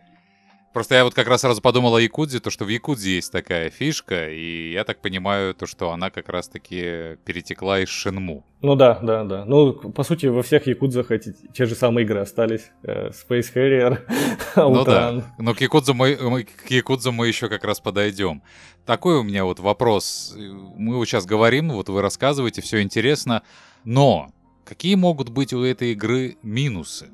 S1: Просто я вот как раз сразу подумал о Якудзе, то, что в Якудзе есть такая фишка, и я так понимаю, то, что она как раз-таки перетекла из Шинму.
S3: Ну да, да, да. Ну, по сути, во всех Якудзах эти те же самые игры остались. Э, Space Harrier,
S1: Ну да, но к Якудзу мы, мы, к Якудзу мы еще как раз подойдем. Такой у меня вот вопрос. Мы вот сейчас говорим, вот вы рассказываете, все интересно, но какие могут быть у этой игры минусы?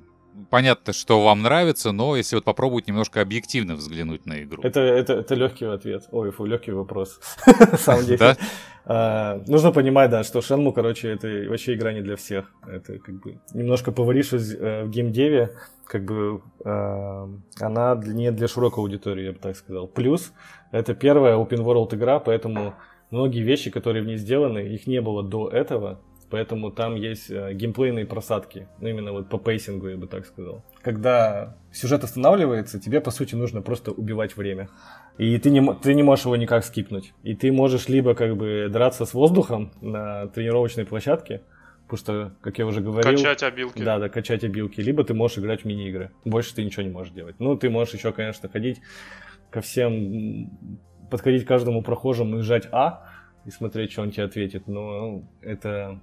S1: Понятно, что вам нравится, но если вот попробовать немножко объективно взглянуть на игру.
S3: Это, это, это легкий ответ. Ой, фу, легкий вопрос. На самом деле. Да? А, нужно понимать, да, что Шенму, короче, это вообще игра не для всех. Это как бы немножко поварившись э, в геймдеве, как бы э, она не для широкой аудитории, я бы так сказал. Плюс это первая open world игра, поэтому многие вещи, которые в ней сделаны, их не было до этого. Поэтому там есть э, геймплейные просадки, ну именно вот по пейсингу, я бы так сказал. Когда сюжет останавливается, тебе по сути нужно просто убивать время. И ты не, ты не можешь его никак скипнуть. И ты можешь либо как бы драться с воздухом на тренировочной площадке, потому что, как я уже говорил...
S2: Качать обилки.
S3: Да, да, качать обилки. Либо ты можешь играть в мини-игры. Больше ты ничего не можешь делать. Ну, ты можешь еще, конечно, ходить ко всем, подходить к каждому прохожему и жать А, и смотреть, что он тебе ответит. Но это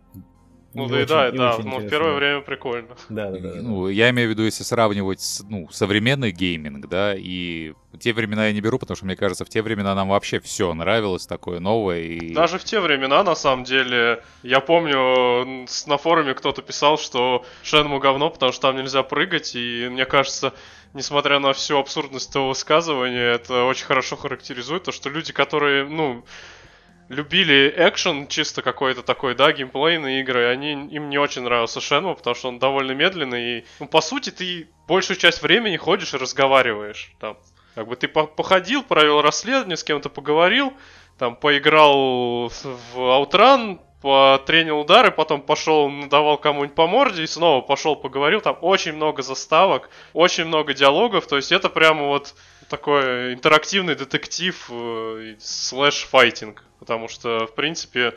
S2: Ну да и да, да,
S3: очень
S2: ну в первое время прикольно.
S3: Да, да, да.
S1: Ну, я имею в виду, если сравнивать с, ну, современный гейминг, да, и те времена я не беру, потому что, мне кажется, в те времена нам вообще все нравилось такое новое. И...
S2: Даже в те времена, на самом деле, я помню, на форуме кто-то писал, что Шенму говно, потому что там нельзя прыгать, и мне кажется, несмотря на всю абсурдность этого высказывания, это очень хорошо характеризует то, что люди, которые, ну, любили экшен чисто какой-то такой, да, геймплейные игры, они, им не очень нравился Шенму, потому что он довольно медленный, и, ну, по сути, ты большую часть времени ходишь и разговариваешь, там, как бы ты по- походил, провел расследование, с кем-то поговорил, там поиграл в Outrun, потренил удары, потом пошел, надавал кому-нибудь по морде и снова пошел поговорил. Там очень много заставок, очень много диалогов. То есть это прямо вот такой интерактивный детектив э, слэш-файтинг. Потому что, в принципе,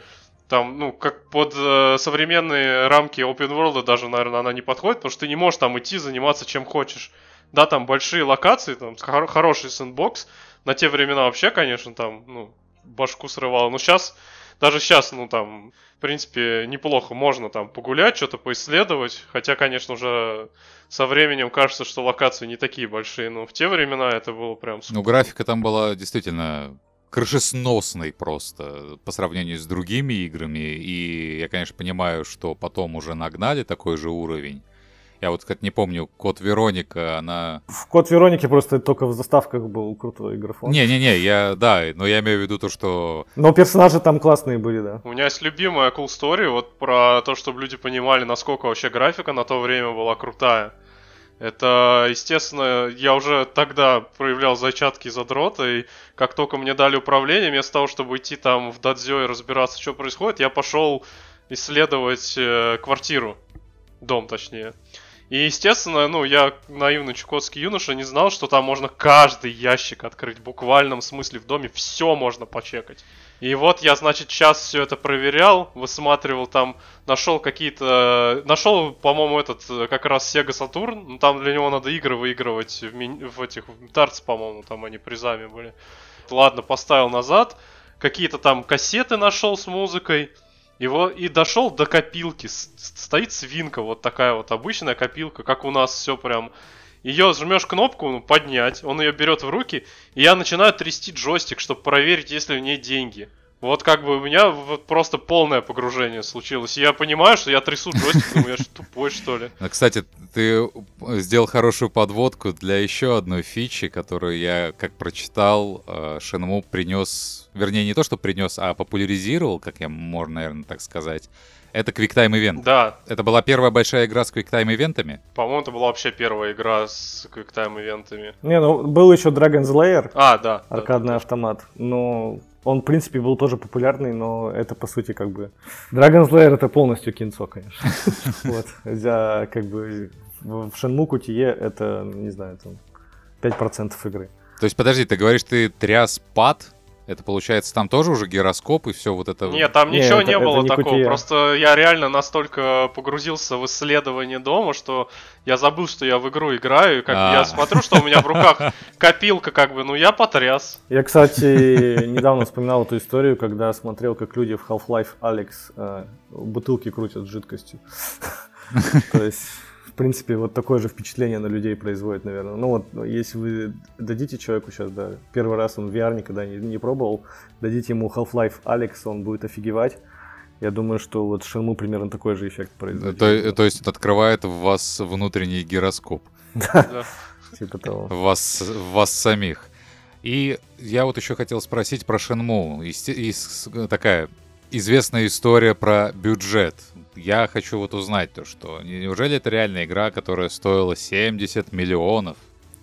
S2: там, ну, как под э, современные рамки open world даже, наверное, она не подходит, потому что ты не можешь там идти заниматься чем хочешь. Да, там большие локации, там хор- хороший sandbox. На те времена вообще, конечно, там, ну, башку срывало. Но сейчас, даже сейчас, ну, там, в принципе, неплохо. Можно там погулять, что-то поисследовать. Хотя, конечно, уже со временем кажется, что локации не такие большие. Но в те времена это было прям.
S1: Ну, графика там была действительно крышесносной просто по сравнению с другими играми. И я, конечно, понимаю, что потом уже нагнали такой же уровень. Я вот, как не помню, Код Вероника, она...
S3: В Код Вероники просто только в заставках был крутой графон.
S1: Не-не-не, я, да, но я имею в виду то, что...
S3: Но персонажи там классные были, да.
S2: У меня есть любимая cool story вот про то, чтобы люди понимали, насколько вообще графика на то время была крутая. Это, естественно, я уже тогда проявлял зачатки задрота, и как только мне дали управление, вместо того, чтобы идти там в дадзё и разбираться, что происходит, я пошел исследовать э, квартиру, дом точнее. И, естественно, ну, я наивный чукотский юноша не знал, что там можно каждый ящик открыть, в буквальном смысле в доме, все можно почекать. И вот я, значит, сейчас все это проверял, высматривал там, нашел какие-то... Нашел, по-моему, этот э, как раз Sega Saturn. Ну, там для него надо игры выигрывать в, мини- в этих... В дартс, по-моему, там они призами были. Ладно, поставил назад. Какие-то там кассеты нашел с музыкой. Его и дошел до копилки. Стоит свинка, вот такая вот обычная копилка, как у нас все прям. Ее жмешь кнопку, ну, поднять, он ее берет в руки, и я начинаю трясти джойстик, чтобы проверить, есть ли в ней деньги. Вот как бы у меня вот просто полное погружение случилось. Я понимаю, что я трясу джойстик, думаю, я что, тупой, что ли?
S1: А, Кстати, ты сделал хорошую подводку для еще одной фичи, которую я, как прочитал, э, Shenmue принес, вернее, не то, что принес, а популяризировал, как я можно, наверное, так сказать. Это QuickTime Event.
S2: Да,
S1: Это была первая большая игра с QuickTime ивентами.
S2: по-моему, это была вообще первая игра с QuickTime ивентами.
S3: Не, ну был еще Dragon's Lair,
S2: А, да.
S3: аркадный
S2: да.
S3: автомат. Но он, в принципе, был тоже популярный, но это, по сути, как бы... Dragon's Lair это полностью кинцо, конечно. Вот. За, как бы, в Shenmue QTE это, не знаю, там, 5% игры.
S1: То есть, подожди, ты говоришь, ты тряс пад? Это получается, там тоже уже гироскоп и все вот это...
S2: Нет, там ничего
S3: это-
S2: не
S3: это
S2: было
S3: не
S2: такого.
S3: QTE.
S2: Просто я реально настолько погрузился в исследование дома, что я забыл, что я в игру играю. И как бы
S1: А.
S2: я смотрю, что у меня в руках копилка, как бы, ну я потряс.
S3: Я, кстати, недавно вспоминал эту историю, когда смотрел, как люди в Half-Life Alex э, бутылки крутят с жидкостью. То есть, принципе, вот такое же впечатление на людей производит, наверное. Ну вот, если вы дадите человеку сейчас, да, первый раз он VR никогда не, не пробовал, дадите ему Half-Life Alex, он будет офигевать. Я думаю, что вот Shenmue примерно такой же эффект производит.
S1: То, то есть, это открывает в вас внутренний гироскоп.
S2: Да.
S3: Типа того.
S1: в вас, в вас самих. И я вот еще хотел спросить про ис- такая известная история про бюджет. Я хочу вот узнать то, что неужели это реальная игра, которая стоила 70 миллионов?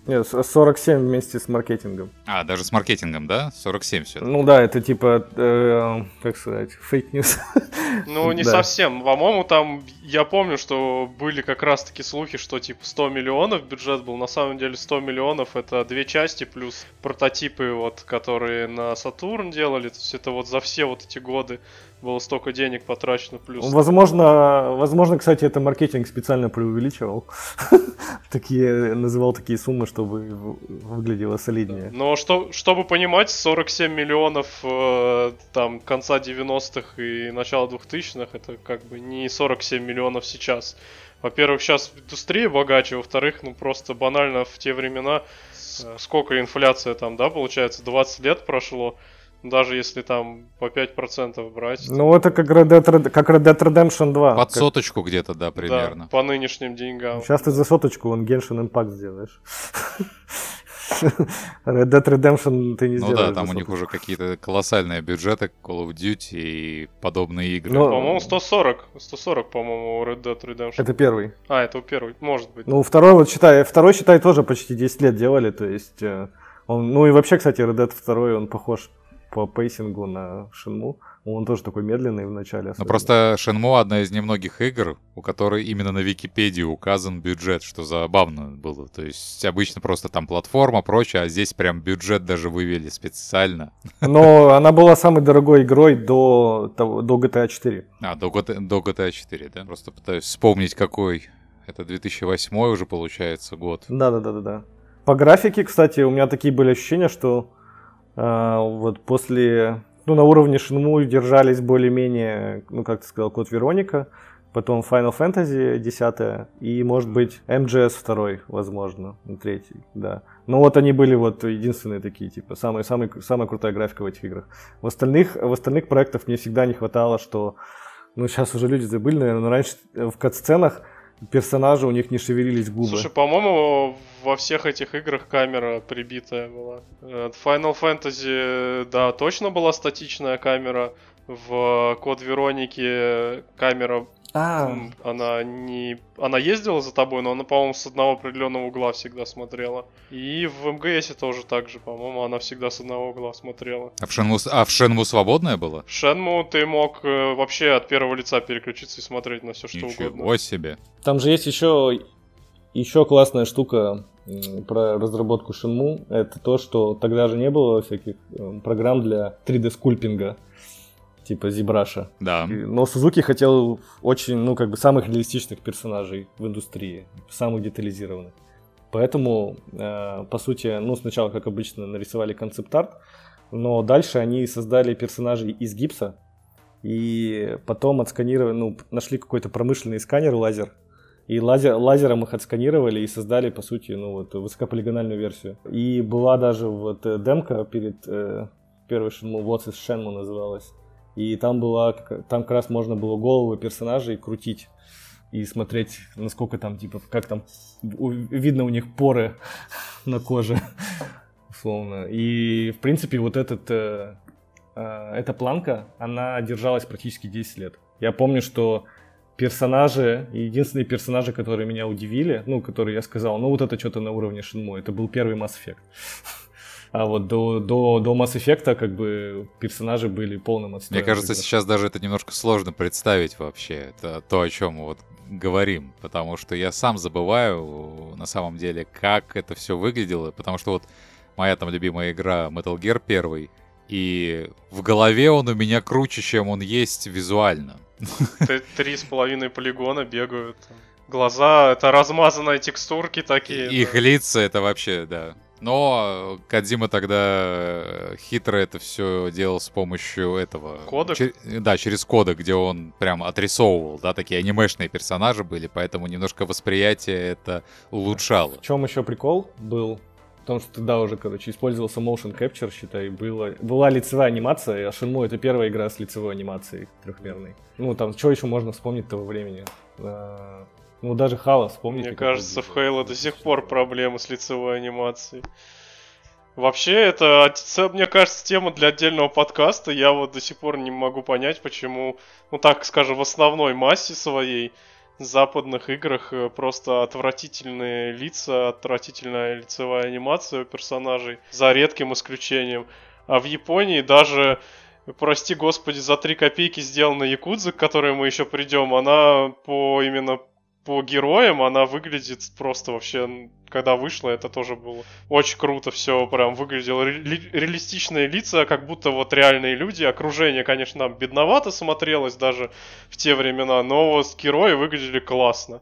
S3: Нет, с- 47 вместе с маркетингом.
S1: А, даже с маркетингом, да? 47 все.
S3: Ну да, это типа, э, как сказать, fake news.
S2: Ну, не
S3: Да.
S2: совсем. По-моему, там, я помню, что были как раз-таки слухи, что типа 100 миллионов бюджет был. На самом деле 100 миллионов это две части плюс прототипы, вот, которые на Сатурн делали. То есть это вот за все вот эти годы было столько денег потрачено плюс.
S3: Возможно, возможно, кстати, это маркетинг специально преувеличивал. такие, называл такие суммы, чтобы выглядело солиднее.
S2: Но что, чтобы понимать, 47 миллионов э, там конца 90-х и начала 2000-х, это как бы не 47 миллионов сейчас. Во-первых, сейчас индустрия богаче, во-вторых, ну просто банально в те времена, э, сколько инфляция там, да, получается, 20 лет прошло, даже если там по 5% брать.
S3: Ну, это как Red, Dead, как Red Dead Redemption 2.
S1: Под
S3: как...
S1: соточку где-то, да, примерно.
S2: Да, по нынешним деньгам.
S3: Сейчас ты за соточку вон Genshin Impact сделаешь. Red Dead Redemption ты не
S1: ну
S3: сделаешь.
S1: Ну да, там у них уже какие-то колоссальные бюджеты Call of Duty и подобные игры.
S2: Ну, по-моему, 140. 140, по-моему, Red Dead Redemption.
S3: Это первый.
S2: А, это первый, может быть.
S3: Ну, второй, вот считай, второй, считай, тоже почти 10 лет делали, то есть... Э, он, ну и вообще, кстати, Red Dead 2, он похож по пейсингу на Шинму. Он тоже такой медленный в начале.
S1: Ну просто Shenmue одна из немногих игр, у которой именно на Википедии указан бюджет, что забавно было. То есть обычно просто там платформа, прочее, а здесь прям бюджет даже вывели специально.
S3: Но она была самой дорогой игрой до, до GTA 4.
S1: А, до, до GTA 4, да? Просто пытаюсь вспомнить, какой. Это 2008 уже получается год.
S3: Да-да-да-да. По графике, кстати, у меня такие были ощущения, что вот после ну, на уровне Шинму держались более-менее, ну, как ты сказал, Код Вероника, потом Final Fantasy 10 и, может быть, MGS 2, возможно, третий, да. Но вот они были вот единственные такие, типа, самые, самые, самая крутая графика в этих играх. В остальных, в остальных проектах мне всегда не хватало, что, ну, сейчас уже люди забыли, наверное, но раньше в кат-сценах персонажи, у них не шевелились губы.
S2: Слушай, по-моему, во всех этих играх камера прибитая была. Э, Final Fantasy, да, точно была статичная камера. В Код Вероники камера а. Она не... Она ездила за тобой, но она, по-моему, с одного определенного угла всегда смотрела. И в МГС тоже так же, по-моему, она всегда с одного угла смотрела.
S1: А в Шенму, а в Шенму свободная была?
S2: В Шенму ты мог э, вообще от первого лица переключиться и смотреть на все, что
S1: Ничего
S2: угодно.
S1: Ничего себе.
S3: Там же есть еще, еще классная штука про разработку Shenmue. Это то, что тогда же не было всяких э, программ для 3D-скульпинга типа Зибраша.
S1: Да.
S3: Но Сузуки хотел очень, ну, как бы самых реалистичных персонажей в индустрии, самых детализированных. Поэтому, э, по сути, ну, сначала, как обычно, нарисовали концепт-арт, но дальше они создали персонажей из гипса, и потом отсканировали, ну, нашли какой-то промышленный сканер, лазер, и лазер, лазером их отсканировали и создали, по сути, ну, вот, высокополигональную версию. И была даже вот э, демка перед э, первой Shenmue, What's is Shenmue называлась. И там была, там как раз можно было головы персонажей крутить и смотреть, насколько там, типа, как там видно у них поры на коже, условно. И, в принципе, вот этот, э, э, эта планка, она держалась практически 10 лет. Я помню, что персонажи, единственные персонажи, которые меня удивили, ну, которые я сказал, ну, вот это что-то на уровне Шинмо, это был первый Mass Effect. А вот до, до, до Mass Effect как бы персонажи были полным отстоем.
S1: Мне кажется, сейчас даже это немножко сложно представить вообще. Это то, о чем мы вот говорим. Потому что я сам забываю на самом деле, как это все выглядело. Потому что вот моя там любимая игра Metal Gear 1, и в голове он у меня круче, чем он есть визуально.
S2: Три с половиной полигона бегают. Глаза — это размазанные текстурки такие.
S1: Их лица — это вообще, да. Но Кадзима тогда э, хитро это все делал с помощью этого...
S2: Кодек?
S1: Чер... Да, через кодек, где он прям отрисовывал, да, такие анимешные персонажи были, поэтому немножко восприятие это улучшало.
S3: В чем еще прикол был? В том, что тогда уже, короче, использовался motion capture, считай, было, была лицевая анимация, а Shenmue это первая игра с лицевой анимацией трехмерной. Ну, там, что еще можно вспомнить того времени? Ну, даже Хала, вспомните.
S2: Мне кажется, в Хейла до сих пор проблемы с лицевой анимацией. Вообще, это, мне кажется, тема для отдельного подкаста. Я вот до сих пор не могу понять, почему, ну так скажем, в основной массе своей западных играх э, просто отвратительные лица, отвратительная лицевая анимация у персонажей, за редким исключением. А в Японии даже, прости господи, за 3 копейки сделана Якудза, к которой мы еще придем, она по именно по героям она выглядит просто вообще, когда вышла, это тоже было очень круто все, прям выглядело ре- реалистичные лица, как будто вот реальные люди, окружение, конечно, бедновато смотрелось даже в те времена, но вот герои выглядели классно.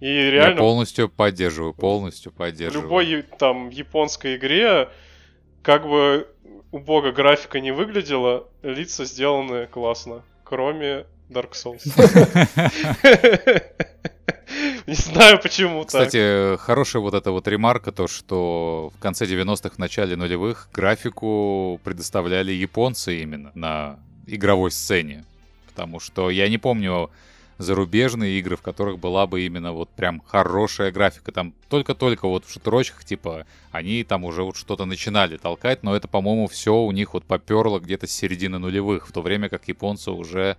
S2: И реально... Я
S1: полностью поддерживаю, полностью поддерживаю.
S2: В любой там японской игре, как бы у бога графика не выглядела, лица сделаны классно, кроме Dark Souls. Не знаю, почему
S1: Кстати, хорошая вот эта вот ремарка, то, что в конце 90-х, в начале нулевых графику предоставляли японцы именно на игровой сцене. Потому что я не помню зарубежные игры, в которых была бы именно вот прям хорошая графика. Там только-только вот в шутерочках, типа, они там уже вот что-то начинали толкать, но это, по-моему, все у них вот поперло где-то с середины нулевых, в то время как японцы уже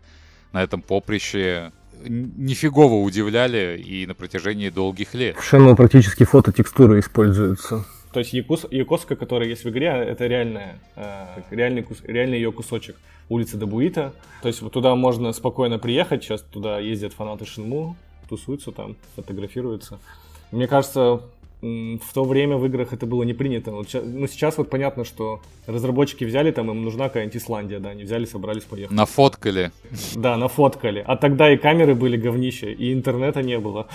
S1: на этом поприще нифигово удивляли и на протяжении долгих лет.
S3: В Шену практически фототекстуры используются. То есть якус, якоска, которая есть в игре, это реальная, э, реальный, реальный ее кусочек улицы Дабуита. То есть вот туда можно спокойно приехать, сейчас туда ездят фанаты Шинму, тусуются там, фотографируются. Мне кажется, в то время в играх это было не принято. Ну, сейчас вот понятно, что разработчики взяли, там им нужна какая-нибудь Исландия, да, они взяли, собрались, поехали.
S1: Нафоткали.
S3: Да, нафоткали. А тогда и камеры были говнище, и интернета не было.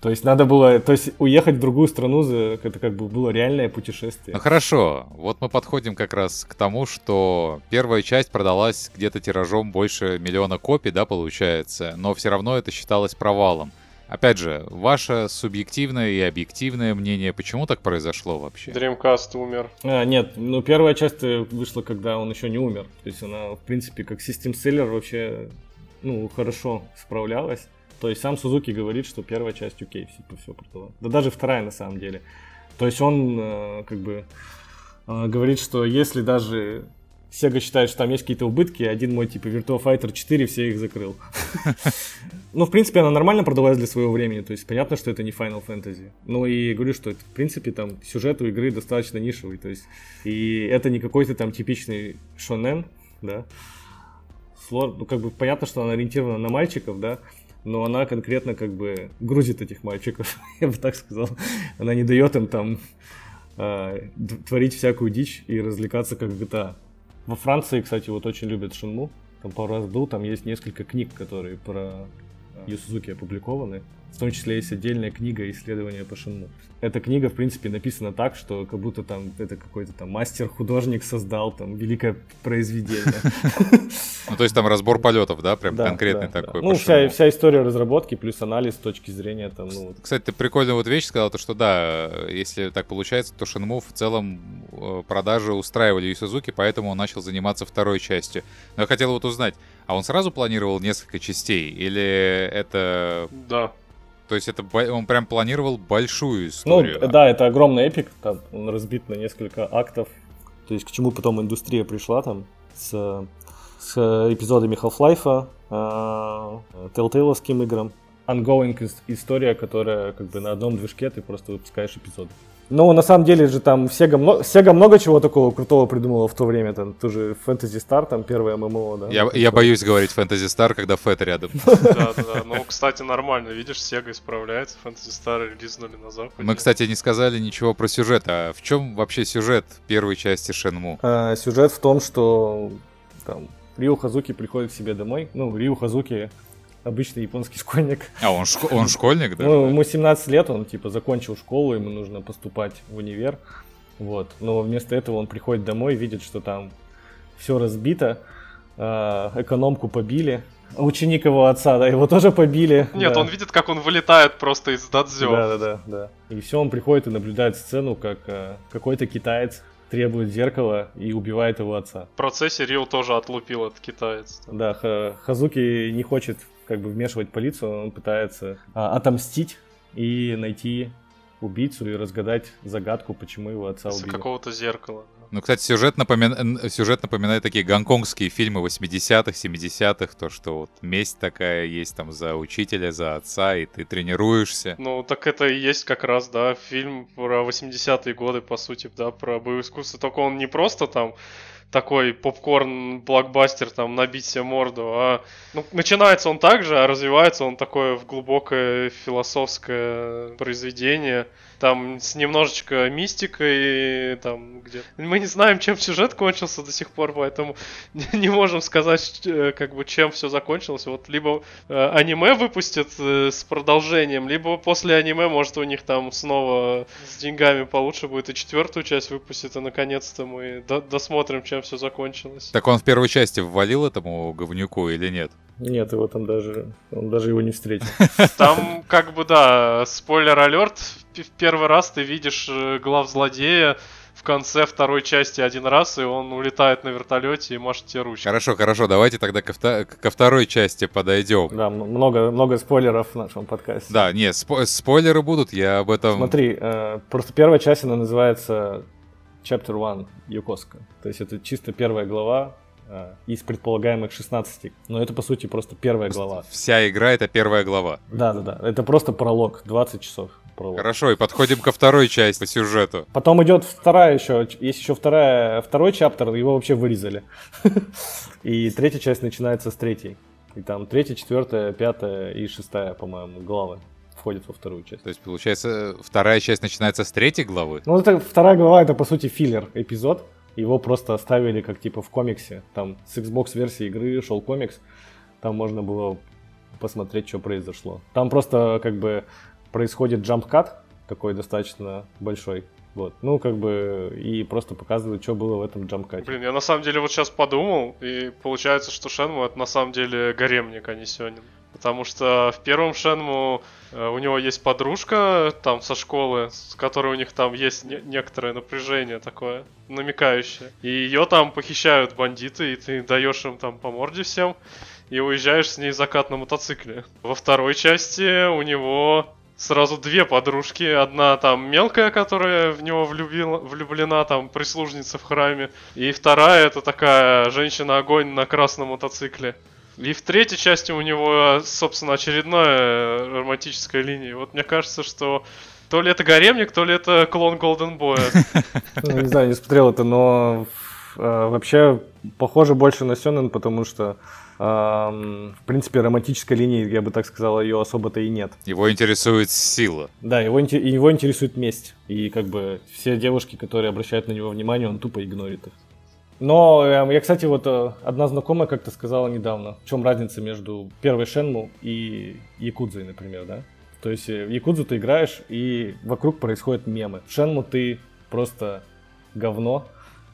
S3: То есть надо было, то есть уехать в другую страну, это как бы было реальное путешествие.
S1: Ну хорошо, вот мы подходим как раз к тому, что первая часть продалась где-то тиражом больше миллиона копий, да, получается, но все равно это считалось провалом. Опять же, ваше субъективное и объективное мнение, почему так произошло вообще?
S2: Dreamcast умер.
S3: А, нет, ну первая часть вышла, когда он еще не умер. То есть она, в принципе, как систем-селлер вообще, ну, хорошо справлялась. То есть сам Сузуки говорит, что первая часть UK типа, все продала. Да даже вторая на самом деле. То есть он э, как бы э, говорит, что если даже Sega считает, что там есть какие-то убытки, один мой типа Virtua Fighter 4 все их закрыл. Ну, в принципе, она нормально продавалась для своего времени, то есть понятно, что это не Final Fantasy. Ну и говорю, что это, в принципе, там сюжет у игры достаточно нишевый, то есть и это не какой-то там типичный шонен, да. Ну, как бы понятно, что она ориентирована на мальчиков, да, но она конкретно как бы грузит этих мальчиков, я бы так сказал. Она не дает им там э, творить всякую дичь и развлекаться как GTA. Во Франции, кстати, вот очень любят Шинму. Там пару раз был, там есть несколько книг, которые про Юсузуки опубликованы. В том числе есть отдельная книга исследования по Шинму. Эта книга, в принципе, написана так, что как будто там это какой-то там мастер-художник создал там великое произведение.
S1: Ну, то есть там разбор полетов, да, прям конкретный такой.
S3: Ну, вся, история разработки плюс анализ с точки зрения там, ну...
S1: Кстати, ты прикольную вот вещь сказал, то что да, если так получается, то Шинму в целом э, продажи устраивали и Сузуки, поэтому он начал заниматься второй частью. Но я хотел вот узнать, а он сразу планировал несколько частей или это...
S2: Да.
S1: То есть это он прям планировал большую историю.
S3: Ну, да, это огромный эпик, там он разбит на несколько актов. То есть к чему потом индустрия пришла там с, с эпизодами Half-Life, э, Telltale играм. Ongoing история, которая как бы на одном движке ты просто выпускаешь эпизоды. Ну, на самом деле же там Sega много, Sega много чего такого крутого придумала в то время. Там тоже Fantasy Star, там первое ММО, да.
S1: Я, я боюсь говорить Fantasy Star, когда Фэт рядом.
S2: Да, да, ну, кстати, нормально, видишь, Sega исправляется, Fantasy Star релизнули на Западе.
S1: Мы, кстати, не сказали ничего про сюжет, а в чем вообще сюжет первой части Shenmue?
S3: А, сюжет в том, что там Рио Хазуки приходит к себе домой. Ну, Рио Хазуки обычный японский школьник.
S1: А, он, шко- он школьник, да?
S3: Ну, ему 17 лет, он типа закончил школу, ему нужно поступать в универ. Вот. Но вместо этого он приходит домой, видит, что там все разбито, а, экономку побили, ученик его отца, да, его тоже побили.
S2: Нет,
S3: да.
S2: он видит, как он вылетает просто из дадзё.
S3: Да, да, да, да. И все, он приходит и наблюдает сцену, как а, какой-то китаец требует зеркала и убивает его отца.
S2: В процессе Рил тоже отлупил этот китаец.
S3: Да, Хазуки не хочет как бы вмешивать полицию, он пытается а, отомстить и найти убийцу и разгадать загадку, почему его отца убили.
S2: какого-то зеркала.
S1: Ну, кстати, сюжет, напомина... сюжет напоминает такие гонконгские фильмы 80-х, 70-х, то, что вот месть такая есть там за учителя, за отца, и ты тренируешься.
S2: Ну, так это и есть как раз, да, фильм про 80-е годы, по сути, да, про боевое искусство, только он не просто там такой попкорн-блокбастер, там, набить себе морду, а ну, начинается он так же, а развивается он такое в глубокое философское произведение, там с немножечко мистикой, там где мы не знаем, чем сюжет кончился до сих пор, поэтому не, можем сказать, э, как бы чем все закончилось. Вот либо э, аниме выпустят э, с продолжением, либо после аниме, может, у них там снова с деньгами получше будет и четвертую часть выпустят, и наконец-то мы до досмотрим, чем все закончилось.
S1: Так он в первой части ввалил этому говнюку или нет?
S3: Нет, его там даже, он даже его не встретил.
S2: Там, как бы, да, спойлер-алерт, в первый раз ты видишь э, глав злодея в конце второй части один раз, и он улетает на вертолете и машет тебе ручкой.
S1: Хорошо, хорошо, давайте тогда ко, вто- ко второй части подойдем.
S3: Да, много, много спойлеров в нашем подкасте.
S1: Да, нет, спо- спойлеры будут, я об этом...
S3: Смотри, э, просто первая часть, она называется Chapter One Юкоска. То есть это чисто первая глава, из предполагаемых 16. Но это, по сути, просто первая глава.
S1: Вся игра — это первая глава.
S3: Да-да-да, это просто пролог, 20 часов пролог.
S1: Хорошо, и подходим ко второй части по сюжету.
S3: Потом идет вторая еще, есть еще вторая, второй чаптер, его вообще вырезали. И третья часть начинается с третьей. И там третья, четвертая, пятая и шестая, по-моему, главы входят во вторую часть.
S1: То есть, получается, вторая часть начинается с третьей главы?
S3: Ну, это вторая глава, это, по сути, филлер эпизод. Его просто оставили как типа в комиксе. Там с Xbox версии игры шел комикс. Там можно было посмотреть, что произошло. Там просто как бы происходит джампкат, такой достаточно большой. Вот. Ну, как бы, и просто показывают, что было в этом джампкате.
S2: Блин, я на самом деле вот сейчас подумал, и получается, что Шенму это на самом деле гаремник, а не Сёнин. Потому что в первом Шенму э, у него есть подружка там со школы, с которой у них там есть не- некоторое напряжение такое, намекающее. И ее там похищают бандиты, и ты даешь им там по морде всем, и уезжаешь с ней закат на мотоцикле. Во второй части у него сразу две подружки. Одна там мелкая, которая в него влюбила, влюблена, там прислужница в храме. И вторая это такая женщина-огонь на красном мотоцикле. И в третьей части у него, собственно, очередная романтическая линия. Вот мне кажется, что то ли это гаремник, то ли это клон Голден Боя.
S3: Ну, не знаю, не смотрел это, но э, вообще похоже больше на Сёнэн, потому что в принципе романтической линии, я бы так сказал, ее особо-то и нет.
S1: Его интересует сила.
S3: Да, его, его интересует месть. И как бы все девушки, которые обращают на него внимание, он тупо игнорит их. Но э, я, кстати, вот э, одна знакомая как-то сказала недавно, в чем разница между первой Шенму и Якудзой, например, да? То есть э, в Якудзу ты играешь, и вокруг происходят мемы. В Шенму ты просто говно,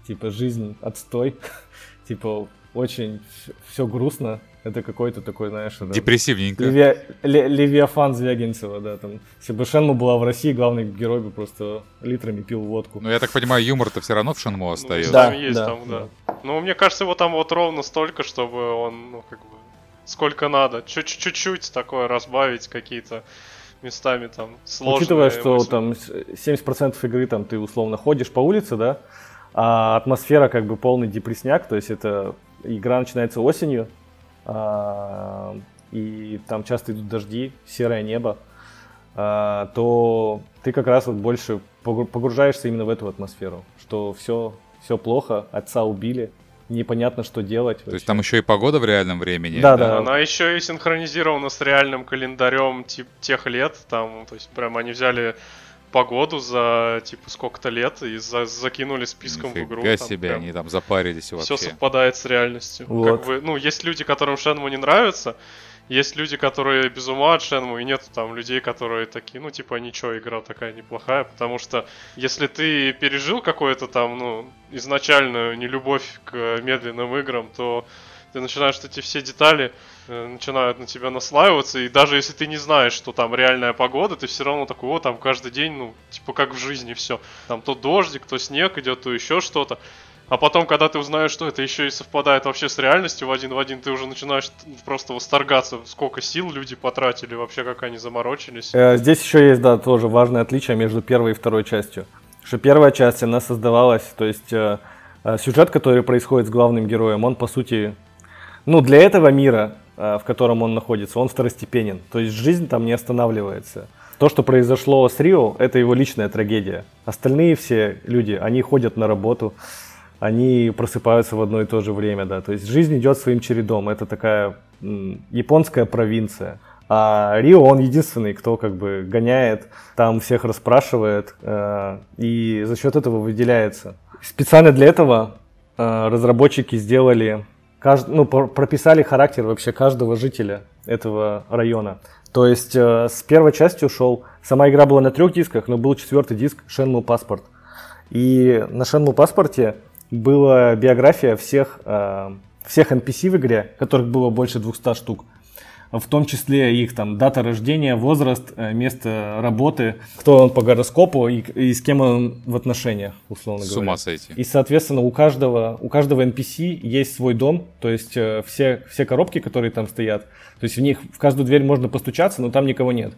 S3: типа жизнь отстой, типа очень все грустно. Это какой-то такой, знаешь, да,
S1: Депрессивненько.
S3: Левия- Ле- Левиафан Звягинцева, да, там. Если бы Шенму была в России, главный герой бы просто литрами пил водку.
S1: Но я так понимаю, юмор-то все равно в Шенму
S2: Ну,
S1: остается.
S3: Да,
S2: там есть,
S3: да,
S2: там, да. Ну, мне кажется, его там вот ровно столько, чтобы он, ну, как бы, сколько надо. Чуть- Чуть-чуть такое разбавить какие-то местами там сложные
S3: Учитывая, что
S2: мысли.
S3: там с- 70% игры там ты условно ходишь по улице, да, а атмосфера как бы полный депресняк, то есть это игра начинается осенью, и там часто идут дожди, серое небо, а, то ты как раз вот больше погру- погружаешься именно в эту атмосферу, что все, все плохо, отца убили, непонятно, что делать.
S1: То есть там еще и погода в реальном времени.
S3: Да, да.
S2: Она еще и синхронизирована с реальным календарем тип, тех лет. Там, то есть, прям они взяли погоду за типа сколько-то лет и за- закинули списком в игру.
S1: Нифига
S2: Там
S1: себе,
S2: прям
S1: они там запарились вообще.
S2: все совпадает с реальностью.
S3: Вот.
S2: Как бы, ну, есть люди, которым Шенму не нравится, есть люди, которые без ума от Шенму, и нет там людей, которые такие, ну, типа, ничего, игра такая неплохая, потому что если ты пережил какое-то там, ну, изначальную нелюбовь к медленным играм, то ты начинаешь эти все детали начинают на тебя наслаиваться, и даже если ты не знаешь, что там реальная погода, ты все равно такой, о, там каждый день, ну, типа как в жизни все. Там то дождик, то снег идет, то еще что-то. А потом, когда ты узнаешь, что это еще и совпадает вообще с реальностью в один в один, ты уже начинаешь просто восторгаться, сколько сил люди потратили, вообще как они заморочились.
S3: Э, Здесь еще есть, да, тоже важное отличие между первой и второй частью. Что первая часть, она создавалась, то есть э, э, сюжет, который происходит с главным героем, он по сути, ну для этого мира, э, в котором он находится, он второстепенен. То есть жизнь там не останавливается. То, что произошло с Рио, это его личная трагедия. Остальные все люди, они ходят на работу, они просыпаются в одно и то же время, да. То есть жизнь идет своим чередом. Это такая японская провинция. А Рио, он единственный, кто как бы гоняет, там всех расспрашивает э, и за счет этого выделяется. Специально для этого э, разработчики сделали, кажд... ну, прописали характер вообще каждого жителя этого района. То есть э, с первой части ушел, сама игра была на трех дисках, но был четвертый диск Shenmue Passport. И на Shenmue паспорте была биография всех, э, всех NPC в игре, которых было больше 200 штук в том числе их там дата рождения, возраст, э, место работы, кто он по гороскопу и, и с кем он в отношениях, условно говоря. С
S1: ума сойти.
S3: И, соответственно, у каждого, у каждого NPC есть свой дом, то есть э, все, все коробки, которые там стоят, то есть в них, в каждую дверь можно постучаться, но там никого нет.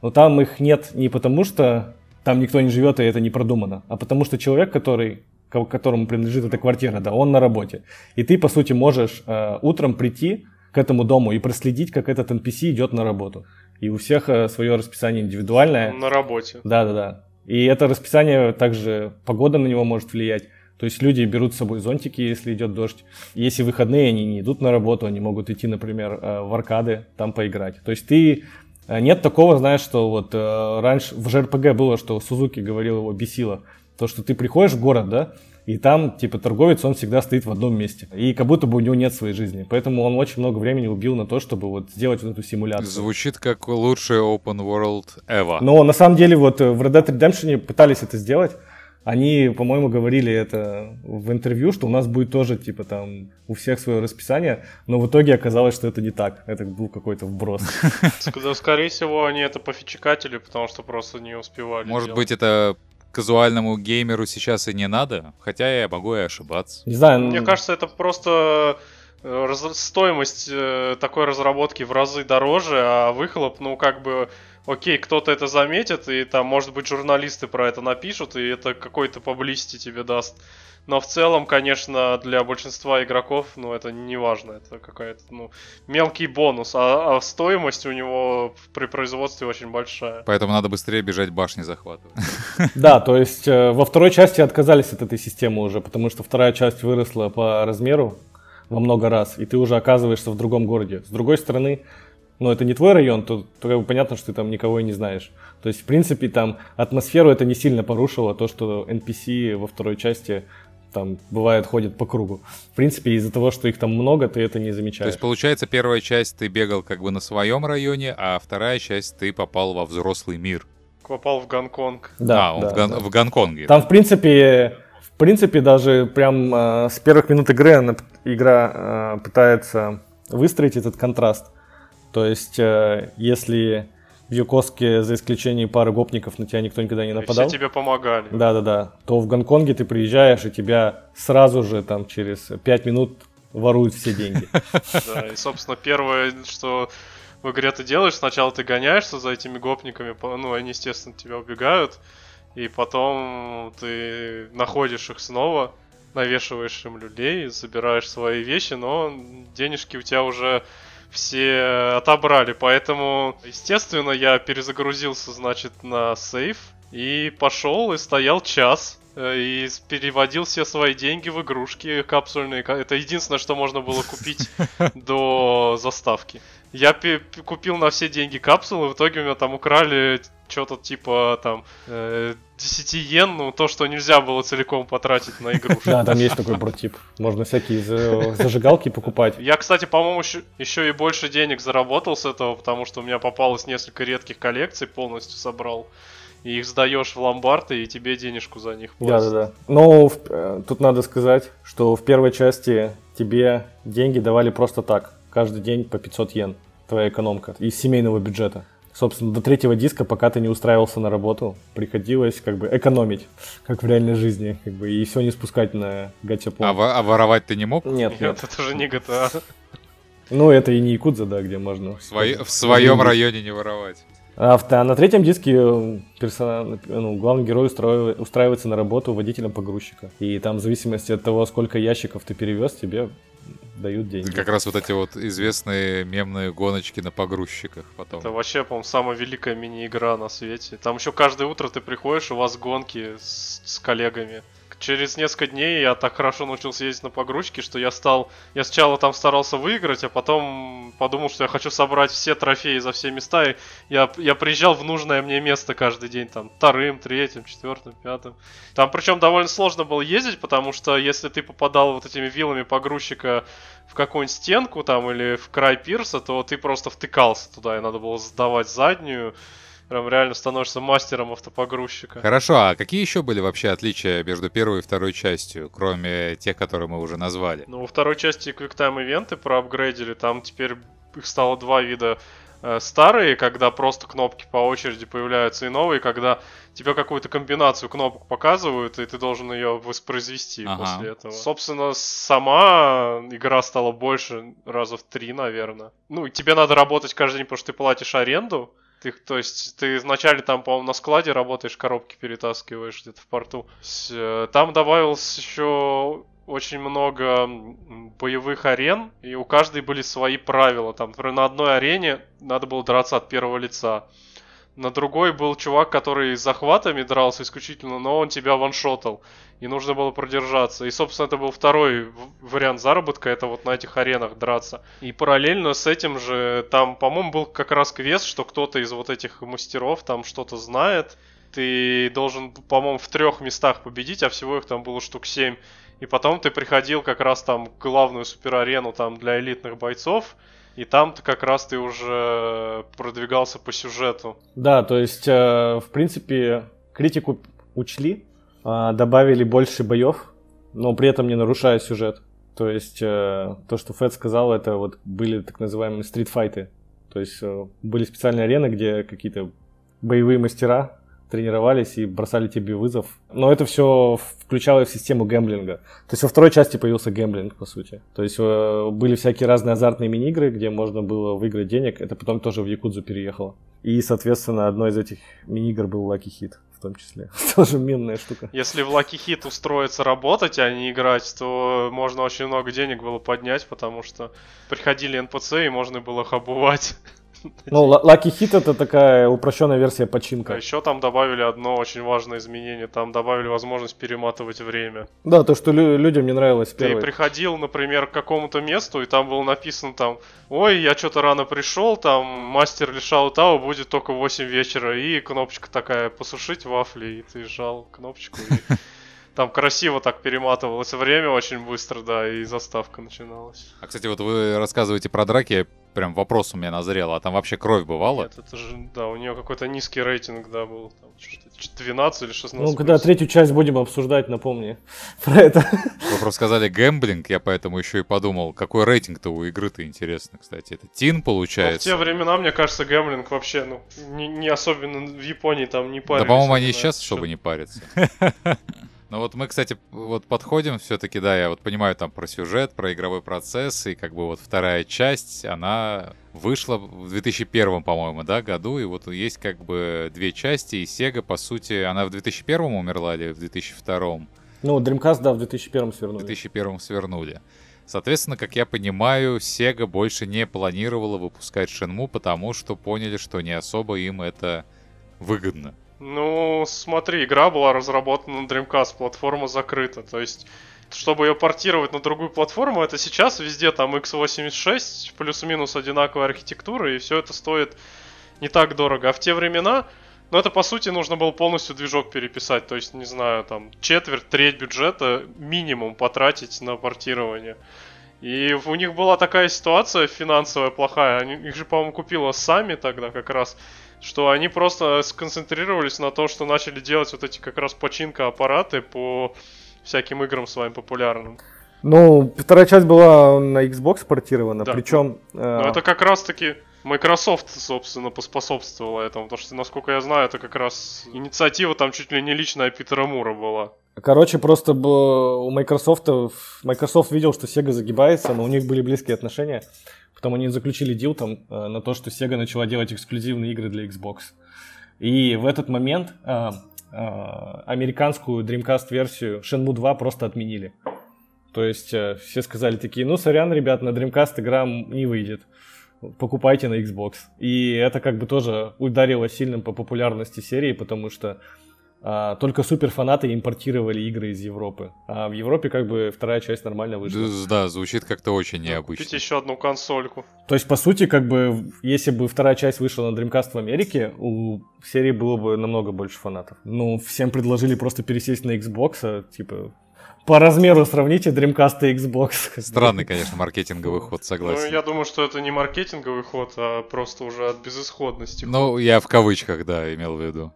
S3: Но там их нет не потому, что там никто не живет и это не продумано, а потому что человек, который которому принадлежит эта квартира, да, он на работе. И ты, по сути, можешь э, утром прийти, к этому дому и проследить, как этот NPC идет на работу. И у всех э, свое расписание индивидуальное.
S2: На работе.
S3: Да, да, да. И это расписание также погода на него может влиять. То есть люди берут с собой зонтики, если идет дождь. Если выходные, они не идут на работу, они могут идти, например, э, в аркады, там поиграть. То есть ты э, нет такого, знаешь, что вот раньше в JRPG было, что Сузуки говорил, его бесило. То, что ты приходишь в город, да, и там, типа, торговец, он всегда стоит в одном месте. И как будто бы у него нет своей жизни. Поэтому он очень много времени убил на то, чтобы вот сделать вот эту симуляцию.
S1: Звучит как лучший open world ever.
S3: Но на самом деле вот в Red Dead Redemption пытались это сделать. Они, по-моему, говорили это в интервью, что у нас будет тоже, типа, там, у всех свое расписание, но в итоге оказалось, что это не так. Это был какой-то вброс.
S2: Скорее всего, они это пофичекатили, потому что просто не успевали.
S1: Может быть, это казуальному геймеру сейчас и не надо, хотя я могу и ошибаться.
S3: Не знаю.
S2: Мне кажется, это просто э, раз... стоимость э, такой разработки в разы дороже, а выхлоп, ну, как бы, окей, кто-то это заметит, и там, может быть, журналисты про это напишут, и это какой-то публисти тебе даст. Но в целом, конечно, для большинства игроков, ну, это не важно. Это какая-то, ну, мелкий бонус. А, а стоимость у него при производстве очень большая.
S1: Поэтому надо быстрее бежать башни захватывать.
S3: Да, то есть э, во второй части отказались от этой системы уже, потому что вторая часть выросла по размеру во много раз, и ты уже оказываешься в другом городе. С другой стороны, но это не твой район, то, то как бы понятно, что ты там никого и не знаешь. То есть, в принципе, там атмосферу это не сильно порушило, то, что NPC во второй части там бывает ходят по кругу. В принципе, из-за того, что их там много, ты это не замечаешь. То
S1: есть, получается, первая часть ты бегал как бы на своем районе, а вторая часть ты попал во взрослый мир.
S2: Попал в Гонконг.
S1: Да, а, он да, в, Гон- да. в Гонконге.
S3: Там, в принципе, в принципе, даже прям э, с первых минут игры игра э, пытается выстроить этот контраст. То есть, э, если в Юкоске, за исключением пары гопников, на тебя никто никогда не нападал. И
S2: все тебе помогали.
S3: Да-да-да. То в Гонконге ты приезжаешь, и тебя сразу же там через 5 минут воруют все деньги.
S2: Да, и, собственно, первое, что в игре ты делаешь, сначала ты гоняешься за этими гопниками, ну, они, естественно, тебя убегают, и потом ты находишь их снова, навешиваешь им людей, забираешь свои вещи, но денежки у тебя уже все отобрали, поэтому, естественно, я перезагрузился, значит, на сейф и пошел и стоял час. э, и переводил все свои деньги в игрушки капсульные. Это единственное, что можно было купить до заставки. Я купил на все деньги капсулы, в итоге у меня там украли что-то типа там э, 10 йен, ну то, что нельзя было целиком потратить на игру.
S3: Да, там есть такой протип. Можно всякие зажигалки покупать.
S2: Я, кстати, по-моему, еще и больше денег заработал с этого, потому что у меня попалось несколько редких коллекций, полностью собрал. И их сдаешь в ломбарды, и тебе денежку за них
S3: платят. Да, да, да. Но э, тут надо сказать, что в первой части тебе деньги давали просто так. Каждый день по 500 йен. Твоя экономка из семейного бюджета собственно, до третьего диска, пока ты не устраивался на работу, приходилось как бы экономить, как в реальной жизни, как бы, и все не спускать на гатяпон.
S1: А, а воровать ты не мог?
S3: Нет, нет.
S2: Нет, это же не GTA.
S3: Ну, это и не Якудза, да, где можно...
S1: В, в своем районе не воровать.
S3: А, в, на третьем диске э, персонаж, ну, главный герой устраивает, устраивается на работу водителем погрузчика. И там в зависимости от того, сколько ящиков ты перевез, тебе дают деньги.
S1: Как раз вот эти вот известные мемные гоночки на погрузчиках потом.
S2: Это вообще, по-моему, самая великая мини-игра на свете. Там еще каждое утро ты приходишь, у вас гонки с, с коллегами. Через несколько дней я так хорошо научился ездить на погрузчике, что я стал... Я сначала там старался выиграть, а потом подумал, что я хочу собрать все трофеи за все места. И я, я приезжал в нужное мне место каждый день, там, вторым, третьим, четвертым, пятым. Там причем довольно сложно было ездить, потому что если ты попадал вот этими вилами погрузчика в какую-нибудь стенку там или в край пирса, то ты просто втыкался туда, и надо было сдавать заднюю прям реально становишься мастером автопогрузчика.
S1: Хорошо, а какие еще были вообще отличия между первой и второй частью, кроме тех, которые мы уже назвали?
S2: Ну, во второй части QuickTime ивенты проапгрейдили, там теперь их стало два вида э, старые, когда просто кнопки по очереди появляются, и новые, когда тебе какую-то комбинацию кнопок показывают, и ты должен ее воспроизвести ага. после этого. Собственно, сама игра стала больше раза в три, наверное. Ну, тебе надо работать каждый день, потому что ты платишь аренду, ты, то есть ты вначале там, по-моему, на складе работаешь, коробки перетаскиваешь где-то в порту. Э, там добавилось еще очень много боевых арен, и у каждой были свои правила. Там, например, на одной арене надо было драться от первого лица. На другой был чувак, который захватами дрался исключительно, но он тебя ваншотал. И нужно было продержаться. И, собственно, это был второй вариант заработка, это вот на этих аренах драться. И параллельно с этим же, там, по-моему, был как раз квест, что кто-то из вот этих мастеров там что-то знает. Ты должен, по-моему, в трех местах победить, а всего их там было штук семь. И потом ты приходил как раз там в главную суперарену там для элитных бойцов. И там-то как раз ты уже продвигался по сюжету.
S3: Да, то есть, э, в принципе, критику учли, э, добавили больше боев, но при этом не нарушая сюжет. То есть, э, то, что Фэд сказал, это вот были так называемые стритфайты. То есть, были специальные арены, где какие-то боевые мастера тренировались и бросали тебе вызов. Но это все включалось в систему гэмблинга. То есть во второй части появился гэмблинг, по сути. То есть э, были всякие разные азартные мини-игры, где можно было выиграть денег. Это потом тоже в Якудзу переехало. И, соответственно, одной из этих мини-игр был Lucky Hit в том числе. Тоже минная штука.
S2: Если в Lucky Hit устроиться работать, а не играть, то можно очень много денег было поднять, потому что приходили NPC и можно было их обувать.
S3: Ну, Lucky Hit это такая упрощенная версия починка. А
S2: еще там добавили одно очень важное изменение. Там добавили возможность перематывать время.
S3: Да, то, что лю- людям не нравилось
S2: Ты приходил, например, к какому-то месту, и там было написано там, ой, я что-то рано пришел, там мастер лишал Тау будет только в 8 вечера, и кнопочка такая, посушить вафли, и ты жал кнопочку, и там красиво так перематывалось время очень быстро, да, и заставка начиналась.
S1: А, кстати, вот вы рассказываете про драки, прям вопрос у меня назрел, а там вообще кровь бывала?
S2: Нет, это же, да, у нее какой-то низкий рейтинг, да, был, там, 12 или 16.
S3: Ну, когда третью часть будем обсуждать, напомни про это.
S1: Вы просто сказали гэмблинг, я поэтому еще и подумал, какой рейтинг-то у игры-то интересно, кстати. Это тин получается?
S2: Ну, в те времена, мне кажется, гэмблинг вообще, ну, не, не особенно в Японии там не парились.
S1: Да, по-моему, они сейчас, чтобы не париться. Ну вот мы, кстати, вот подходим все-таки, да, я вот понимаю там про сюжет, про игровой процесс, и как бы вот вторая часть, она вышла в 2001, по-моему, да, году, и вот есть как бы две части, и Sega, по сути, она в 2001 умерла или в 2002?
S3: Ну, Dreamcast, да, в 2001 свернули.
S1: В 2001 свернули. Соответственно, как я понимаю, Sega больше не планировала выпускать Shenmue, потому что поняли, что не особо им это выгодно.
S2: Ну, смотри, игра была разработана на Dreamcast, платформа закрыта. То есть, чтобы ее портировать на другую платформу, это сейчас везде там x86, плюс-минус одинаковая архитектура, и все это стоит не так дорого. А в те времена, ну это по сути нужно было полностью движок переписать. То есть, не знаю, там четверть, треть бюджета минимум потратить на портирование. И у них была такая ситуация финансовая плохая. Они, их же, по-моему, купила сами тогда как раз что они просто сконцентрировались на том, что начали делать вот эти как раз починка аппараты по всяким играм своим популярным.
S3: Ну, вторая часть была на Xbox портирована, да. причем...
S2: Э... Ну, это как раз-таки Microsoft, собственно, поспособствовала этому, потому что, насколько я знаю, это как раз инициатива там чуть ли не личная Питера Мура была.
S3: Короче, просто у Microsoft, Microsoft видел, что Sega загибается, но у них были близкие отношения. Потом они заключили дил там э, на то, что Sega начала делать эксклюзивные игры для Xbox. И в этот момент э, э, американскую Dreamcast-версию Shenmue 2 просто отменили. То есть все сказали такие, ну, сорян, ребят, на Dreamcast игра не выйдет. Покупайте на Xbox. И это как бы тоже ударило сильно по популярности серии, потому что только суперфанаты импортировали игры из Европы. А в Европе как бы вторая часть нормально вышла.
S1: Да, звучит как-то очень необычно.
S2: Купить еще одну консольку.
S3: То есть, по сути, как бы, если бы вторая часть вышла на Dreamcast в Америке, у серии было бы намного больше фанатов. Ну, всем предложили просто пересесть на Xbox, а, типа, по размеру сравните Dreamcast и Xbox.
S1: Странный, конечно, маркетинговый ход, согласен.
S2: Ну, я думаю, что это не маркетинговый ход, а просто уже от безысходности.
S1: Ну, я в кавычках, да, имел в виду.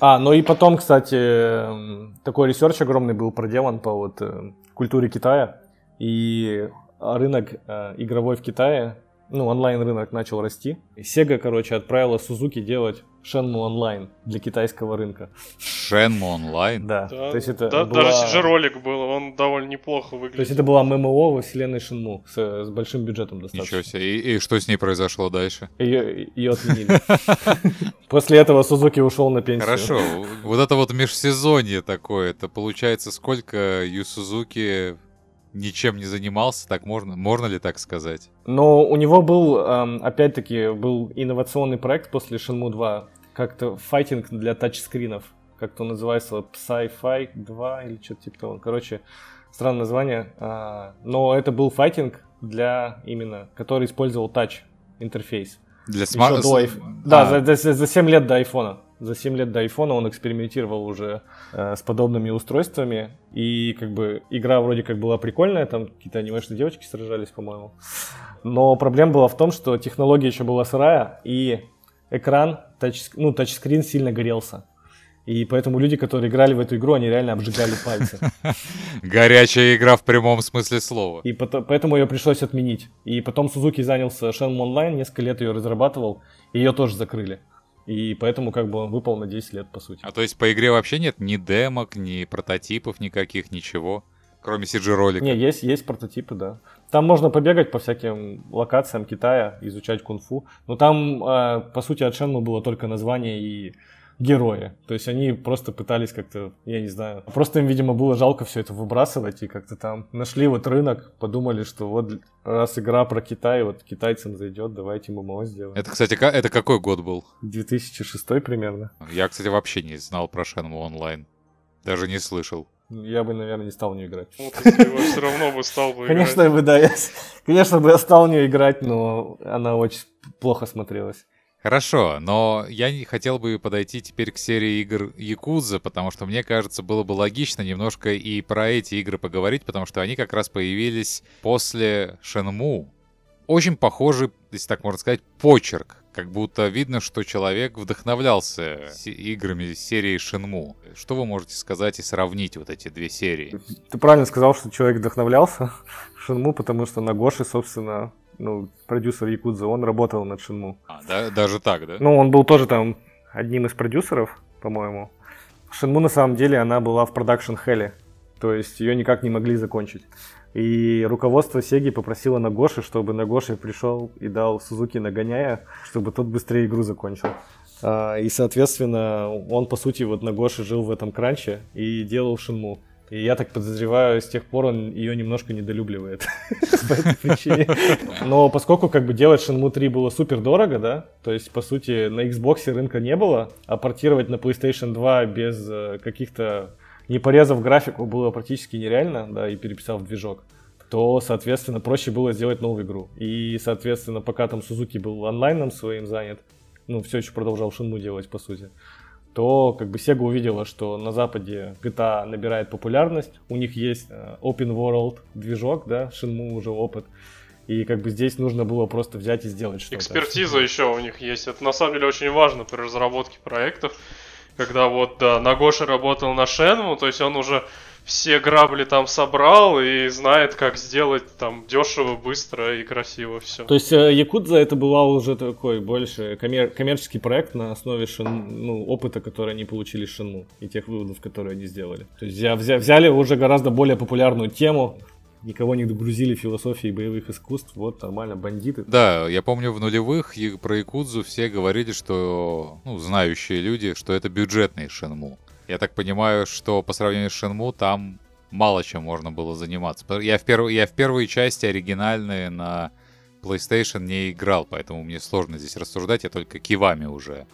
S3: А, ну и потом, кстати, такой research огромный был проделан по вот э, культуре Китая. И рынок э, игровой в Китае ну, онлайн-рынок начал расти. Sega, короче, отправила Suzuki делать Shenmue Online для китайского рынка.
S1: Shenmue Online?
S3: Да.
S2: Да,
S3: то есть это
S2: да,
S3: была...
S2: даже CG-ролик был, он довольно неплохо выглядит.
S3: То есть это была ММО во вселенной Shenmue с, с большим бюджетом достаточно.
S1: Ничего себе. И, и что с ней произошло дальше?
S3: Ее, ее отменили. После этого Сузуки ушел на пенсию.
S1: Хорошо. Вот это вот межсезонье такое, это получается сколько Ю Сузуки ничем не занимался, так можно, можно ли так сказать?
S3: Но у него был, эм, опять-таки, был инновационный проект после Shenmue 2, как-то файтинг для тачскринов, как-то называется Psy-Fi 2 или что-то типа того. Короче, странное название. А, но это был файтинг для именно, который использовал тач интерфейс.
S1: Для смарт...
S3: До... Да, а. за, за, за 7 лет до айфона за 7 лет до айфона он экспериментировал уже э, с подобными устройствами. И как бы игра вроде как была прикольная, там какие-то анимешные девочки сражались, по-моему. Но проблема была в том, что технология еще была сырая, и экран, тач, ну, тачскрин сильно грелся. И поэтому люди, которые играли в эту игру, они реально обжигали пальцы.
S1: Горячая игра в прямом смысле слова.
S3: И потом, поэтому ее пришлось отменить. И потом Сузуки занялся Shenmue Online, несколько лет ее разрабатывал, и ее тоже закрыли. И поэтому как бы он выпал на 10 лет, по сути.
S1: А то есть по игре вообще нет ни демок, ни прототипов никаких, ничего? Кроме CG-ролика?
S3: Не, есть, есть прототипы, да. Там можно побегать по всяким локациям Китая, изучать кунг-фу. Но там, э, по сути, от Шенму было только название и герои. То есть они просто пытались как-то, я не знаю, просто им, видимо, было жалко все это выбрасывать, и как-то там нашли вот рынок, подумали, что вот раз игра про Китай, вот китайцам зайдет, давайте ММО сделаем.
S1: Это, кстати, это какой год был?
S3: 2006 примерно.
S1: Я, кстати, вообще не знал про Shenmue онлайн. Даже не слышал.
S3: Я бы, наверное, не стал в нее играть.
S2: Вот бы все равно бы стал бы
S3: Конечно, играть. бы, да. Я, конечно, бы я стал в нее играть, но она очень плохо смотрелась.
S1: Хорошо, но я не хотел бы подойти теперь к серии игр Якуза, потому что мне кажется, было бы логично немножко и про эти игры поговорить, потому что они как раз появились после Шенму. Очень похожий, если так можно сказать, почерк. Как будто видно, что человек вдохновлялся играми серии Шенму. Что вы можете сказать и сравнить вот эти две серии?
S3: Ты правильно сказал, что человек вдохновлялся Шенму, потому что на Гоше, собственно, ну, продюсер Якудза, он работал над Шинму.
S1: А, да, даже так, да?
S3: Ну, он был тоже там одним из продюсеров, по-моему. Шинму, на самом деле, она была в продакшн хеле, то есть ее никак не могли закончить. И руководство Сеги попросило Нагоши, чтобы Нагоши пришел и дал Сузуки нагоняя, чтобы тот быстрее игру закончил. А, и, соответственно, он, по сути, вот Нагоши жил в этом кранче и делал Шинму. И я так подозреваю, с тех пор он ее немножко недолюбливает по этой причине. Но поскольку как бы делать Shenmue 3 было супер дорого, да, то есть по сути на Xbox рынка не было, а портировать на PlayStation 2 без э, каких-то не порезав графику было практически нереально, да, и переписав движок то, соответственно, проще было сделать новую игру. И, соответственно, пока там Сузуки был онлайном своим занят, ну, все еще продолжал Шинму делать, по сути, то как бы Sega увидела, что на Западе GTA набирает популярность, у них есть э, open world движок, да, Shenmue уже опыт, и как бы здесь нужно было просто взять и сделать что-то.
S2: Экспертиза еще у них есть, это на самом деле очень важно при разработке проектов, когда вот, да, Нагоша работал на Shenmue, то есть он уже все грабли там собрал и знает, как сделать там дешево, быстро и красиво все.
S3: То есть э, Якудза это была уже такой больше коммер- коммерческий проект на основе шин, ну, опыта, который они получили Шинму и тех выводов, которые они сделали. То есть взя- взяли уже гораздо более популярную тему, никого не догрузили философией боевых искусств, вот нормально, бандиты.
S1: Да, я помню в нулевых про Якудзу все говорили, что, ну, знающие люди, что это бюджетный Шинму. Я так понимаю, что по сравнению с Shenmue там мало чем можно было заниматься. Я в, перв... я в первой части оригинальные на PlayStation не играл, поэтому мне сложно здесь рассуждать, я только кивами уже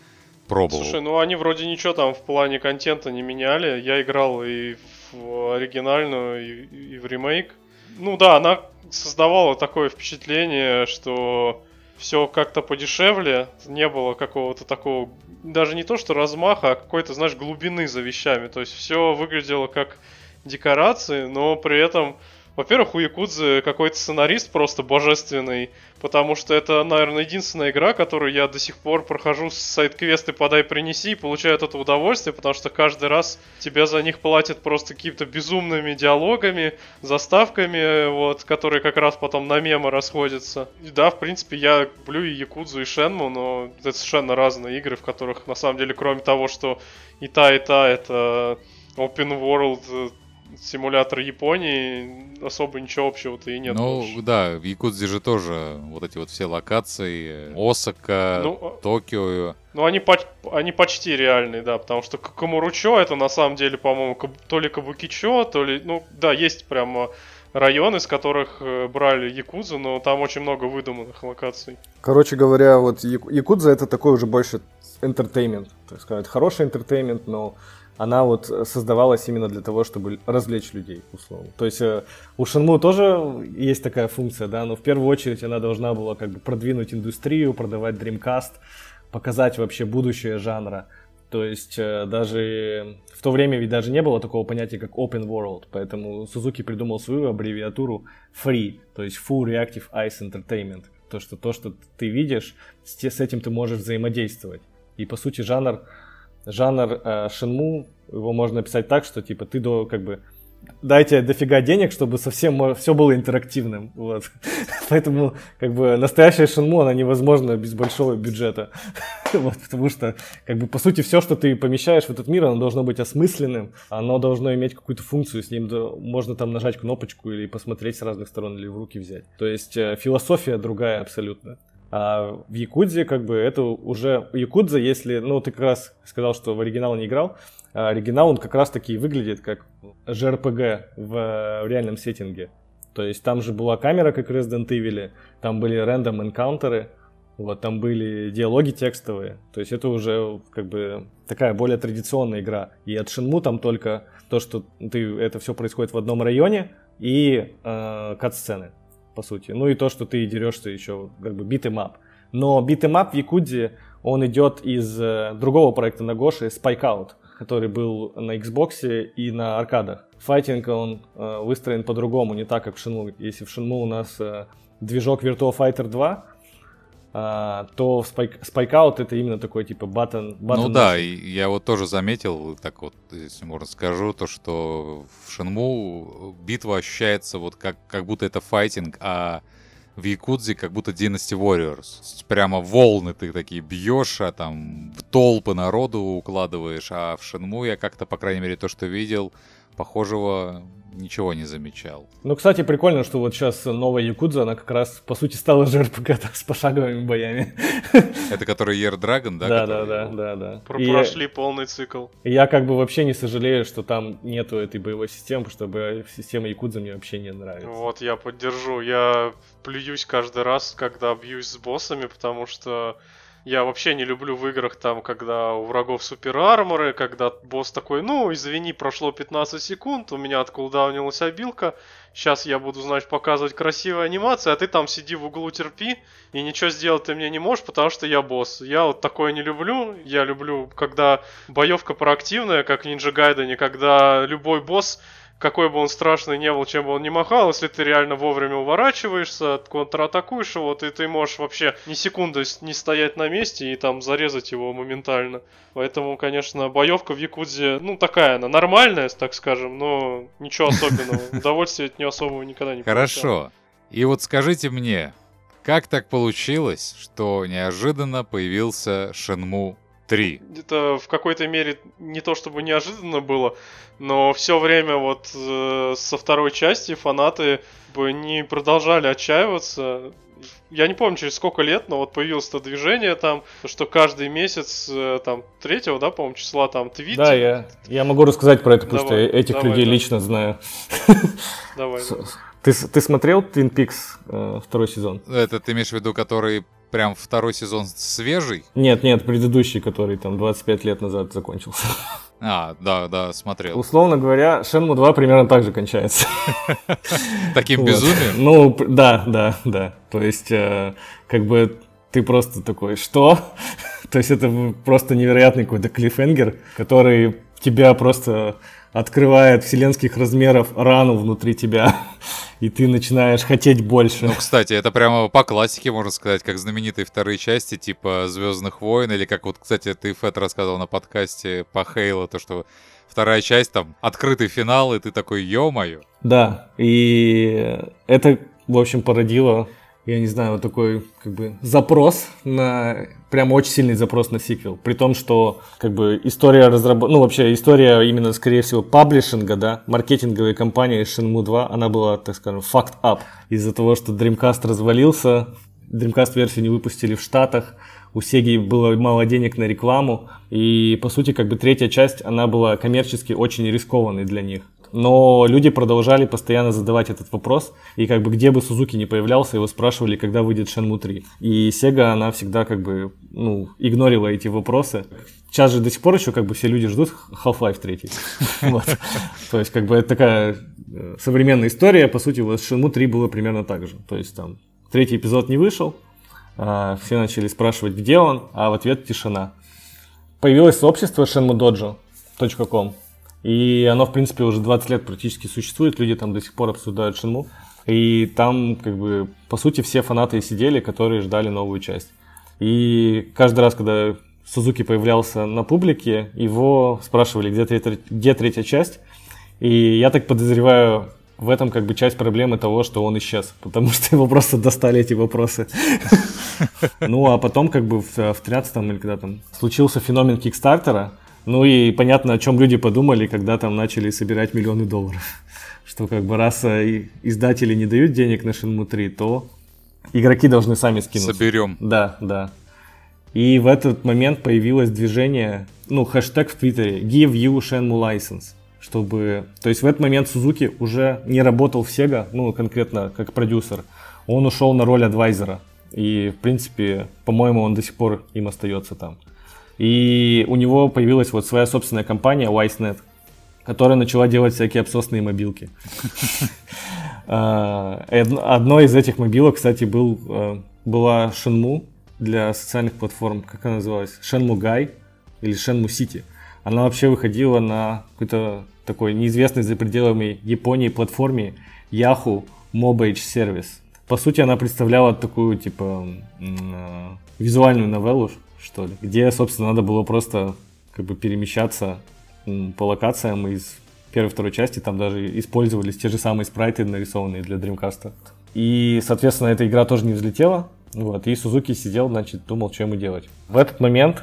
S1: пробовал.
S2: Слушай, ну они вроде ничего там в плане контента не меняли. Я играл и в оригинальную, и, и в ремейк. Ну да, она создавала такое впечатление, что все как-то подешевле, не было какого-то такого, даже не то что размаха, а какой-то, знаешь, глубины за вещами. То есть все выглядело как декорации, но при этом во-первых, у Якудзы какой-то сценарист просто божественный, потому что это, наверное, единственная игра, которую я до сих пор прохожу с сайт-квесты «Подай, принеси» и получаю от этого удовольствие, потому что каждый раз тебе за них платят просто какими-то безумными диалогами, заставками, вот, которые как раз потом на мемы расходятся. И да, в принципе, я люблю и Якудзу, и Шенму, но это совершенно разные игры, в которых, на самом деле, кроме того, что и та, и та это open world симулятор Японии особо ничего общего-то и нет.
S1: Ну, больше. да, в Якудзе же тоже вот эти вот все локации, Осака, ну, а Токио.
S2: Ну, они, по они почти реальные, да, потому что Камуручо это на самом деле, по-моему, то ли Кабукичо, то ли, ну, да, есть прямо районы, из которых э, брали Якудзу, но там очень много выдуманных локаций.
S3: Короче говоря, вот Якудза это такой уже больше entertainment, так сказать, хороший entertainment, но она вот создавалась именно для того, чтобы развлечь людей, условно. То есть э, у Shenmue тоже есть такая функция, да, но в первую очередь она должна была как бы продвинуть индустрию, продавать Dreamcast, показать вообще будущее жанра. То есть э, даже в то время ведь даже не было такого понятия, как Open World, поэтому Сузуки придумал свою аббревиатуру FREE, то есть Full Reactive Ice Entertainment. То, что то, что ты видишь, с этим ты можешь взаимодействовать. И по сути жанр жанр э, шинму, его можно описать так, что типа ты до как бы дайте дофига денег, чтобы совсем все было интерактивным. Вот. Поэтому как бы настоящая шинму, она невозможна без большого бюджета. вот, потому что как бы по сути все, что ты помещаешь в этот мир, оно должно быть осмысленным, оно должно иметь какую-то функцию, с ним можно там нажать кнопочку или посмотреть с разных сторон или в руки взять. То есть э, философия другая абсолютно. А в Якудзе как бы это уже... Якудза, если... Ну, ты как раз сказал, что в оригинал не играл. А оригинал, он как раз таки выглядит как JRPG в, в реальном сеттинге. То есть там же была камера, как в Resident Evil, там были random encounter ы, вот, там были диалоги текстовые. То есть это уже как бы такая более традиционная игра. И от Shenmue там только то, что ты, это все происходит в одном районе и э, кат-сцены по сути. Ну и то, что ты дерешься еще как бы beat 'em up. Но beat 'em up в Якудзе, он идет из э, другого проекта Нагоши, Spike Out, который был на Xbox и на аркадах. Файтинг, он э, выстроен по-другому, не так, как в Shenmue. Если в Shenmue у нас э, движок Virtua Fighter 2, а, то Spike, Spike Out это именно такой типа button
S1: Ну да, и я вот тоже заметил, так вот, если можно скажу, то что в Shenmue битва ощущается вот как, как будто это файтинг, а в Якудзе как будто Dynasty Warriors. Прямо волны ты такие бьешь, а там в толпы народу укладываешь, а в Shenmue я как-то, по крайней мере, то, что видел, похожего ничего не замечал.
S3: Ну, кстати, прикольно, что вот сейчас новая Якудза, она как раз, по сути, стала JRPG с пошаговыми боями.
S1: Это который Year Dragon, да?
S3: Да, да, да, да, да.
S2: Прошли полный цикл.
S3: Я как бы вообще не сожалею, что там нету этой боевой системы, потому что система Якудза мне вообще не нравится.
S2: Вот, я поддержу. Я плююсь каждый раз, когда бьюсь с боссами, потому что я вообще не люблю в играх там, когда у врагов супер арморы, когда босс такой, ну, извини, прошло 15 секунд, у меня откулдаунилась обилка, сейчас я буду, значит, показывать красивые анимации, а ты там сиди в углу терпи, и ничего сделать ты мне не можешь, потому что я босс. Я вот такое не люблю, я люблю, когда боевка проактивная, как Ninja Gaiden, когда любой босс какой бы он страшный не был, чем бы он не махал, если ты реально вовремя уворачиваешься, контратакуешь его, ты, ты можешь вообще ни секунды не стоять на месте и там зарезать его моментально. Поэтому, конечно, боевка в Якудзе, ну, такая она, нормальная, так скажем, но ничего особенного. Удовольствия от нее особого никогда не
S1: Хорошо. И вот скажите мне, как так получилось, что неожиданно появился Шенму 3.
S2: Это в какой-то мере не то чтобы неожиданно было, но все время вот э, со второй части фанаты бы не продолжали отчаиваться. Я не помню, через сколько лет, но вот появилось это движение там, что каждый месяц, э, там, третьего, да, по-моему, числа там твит.
S3: Да, я, я могу рассказать про это, потому давай, что этих давай, людей да. лично знаю.
S2: Давай.
S3: Ты, ты смотрел Twin Peaks э, второй сезон?
S1: Это ты имеешь в виду, который прям второй сезон свежий?
S3: Нет, нет, предыдущий, который там 25 лет назад закончился.
S1: А, да, да, смотрел.
S3: Условно говоря, Шенму 2 примерно так же кончается.
S1: Таким безумием?
S3: Ну, да, да, да. То есть, э, как бы ты просто такой, что? То есть это просто невероятный какой-то клиффенгер, который тебя просто открывает вселенских размеров рану внутри тебя, и ты начинаешь хотеть больше.
S1: Ну, кстати, это прямо по классике, можно сказать, как знаменитые вторые части, типа Звездных войн, или как вот, кстати, ты, Фэт, рассказывал на подкасте по Хейлу, то, что вторая часть, там, открытый финал, и ты такой, ё-моё.
S3: Да, и это, в общем, породило, я не знаю, вот такой, как бы, запрос на, прям очень сильный запрос на сиквел. При том, что, как бы, история разработки, ну, вообще, история именно, скорее всего, паблишинга, да, маркетинговой компании Shenmue 2, она была, так скажем, fucked up. Из-за того, что Dreamcast развалился, Dreamcast-версию не выпустили в Штатах, у Sega было мало денег на рекламу, и, по сути, как бы третья часть, она была коммерчески очень рискованной для них. Но люди продолжали постоянно задавать этот вопрос, и как бы где бы Сузуки не появлялся, его спрашивали, когда выйдет Shenmue 3. И Sega, она всегда как бы, ну, игнорила эти вопросы. Сейчас же до сих пор еще как бы все люди ждут Half-Life 3. Вот. То есть как бы это такая э, современная история, по сути, вот с Shenmue 3 было примерно так же. То есть там третий эпизод не вышел, а, все начали спрашивать, где он, а в ответ тишина. Появилось сообщество shenmudojo.com, и оно, в принципе, уже 20 лет практически существует, люди там до сих пор обсуждают Shenmue, и там, как бы, по сути, все фанаты сидели, которые ждали новую часть. И каждый раз, когда Сузуки появлялся на публике, его спрашивали, где третья, где третья часть, и я так подозреваю, в этом как бы часть проблемы того, что он исчез, потому что его просто достали эти вопросы. Ну, а потом как бы в 13-м или когда там случился феномен Кикстартера, ну и понятно, о чем люди подумали, когда там начали собирать миллионы долларов. Что как бы раз э, издатели не дают денег на Shenmue 3, то игроки должны сами скинуться.
S1: Соберем.
S3: Да, да. И в этот момент появилось движение, ну, хэштег в Твиттере Give you Shenmue license. Чтобы... То есть в этот момент Сузуки уже не работал в Sega, ну, конкретно как продюсер. Он ушел на роль адвайзера. И, в принципе, по-моему, он до сих пор им остается там. И у него появилась вот своя собственная компания WiseNet, которая начала делать всякие обсосные мобилки. А, Одной из этих мобилок, кстати, был, э, была Shenmue для социальных платформ, как она называлась? Shenmue Guy или Shenmue City. Она вообще выходила на какой-то такой неизвестный за пределами Японии платформе Yahoo Mobile Service. По сути, она представляла такую, типа, э, визуальную новеллу, что ли, где, собственно, надо было просто как бы перемещаться по локациям из первой и второй части. Там даже использовались те же самые спрайты, нарисованные для Dreamcast. И, соответственно, эта игра тоже не взлетела. Вот, и Сузуки сидел, значит, думал, что ему делать. В этот момент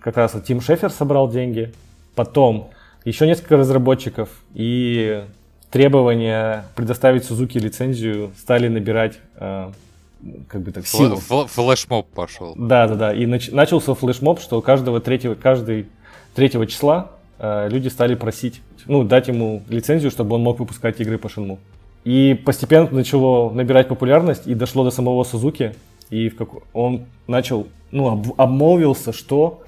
S3: как раз вот Тим Шефер собрал деньги. Потом еще несколько разработчиков. И требования предоставить Сузуки лицензию стали набирать э, как бы так силу.
S1: Флэ- Флешмоб пошел.
S3: Да, да, да. И нач- начался флешмоб, что каждого третьего, каждый третьего числа э, люди стали просить, ну, дать ему лицензию, чтобы он мог выпускать игры по Шинму. И постепенно начало набирать популярность и дошло до самого Сузуки. И в как... он начал, ну, об- обмолвился, что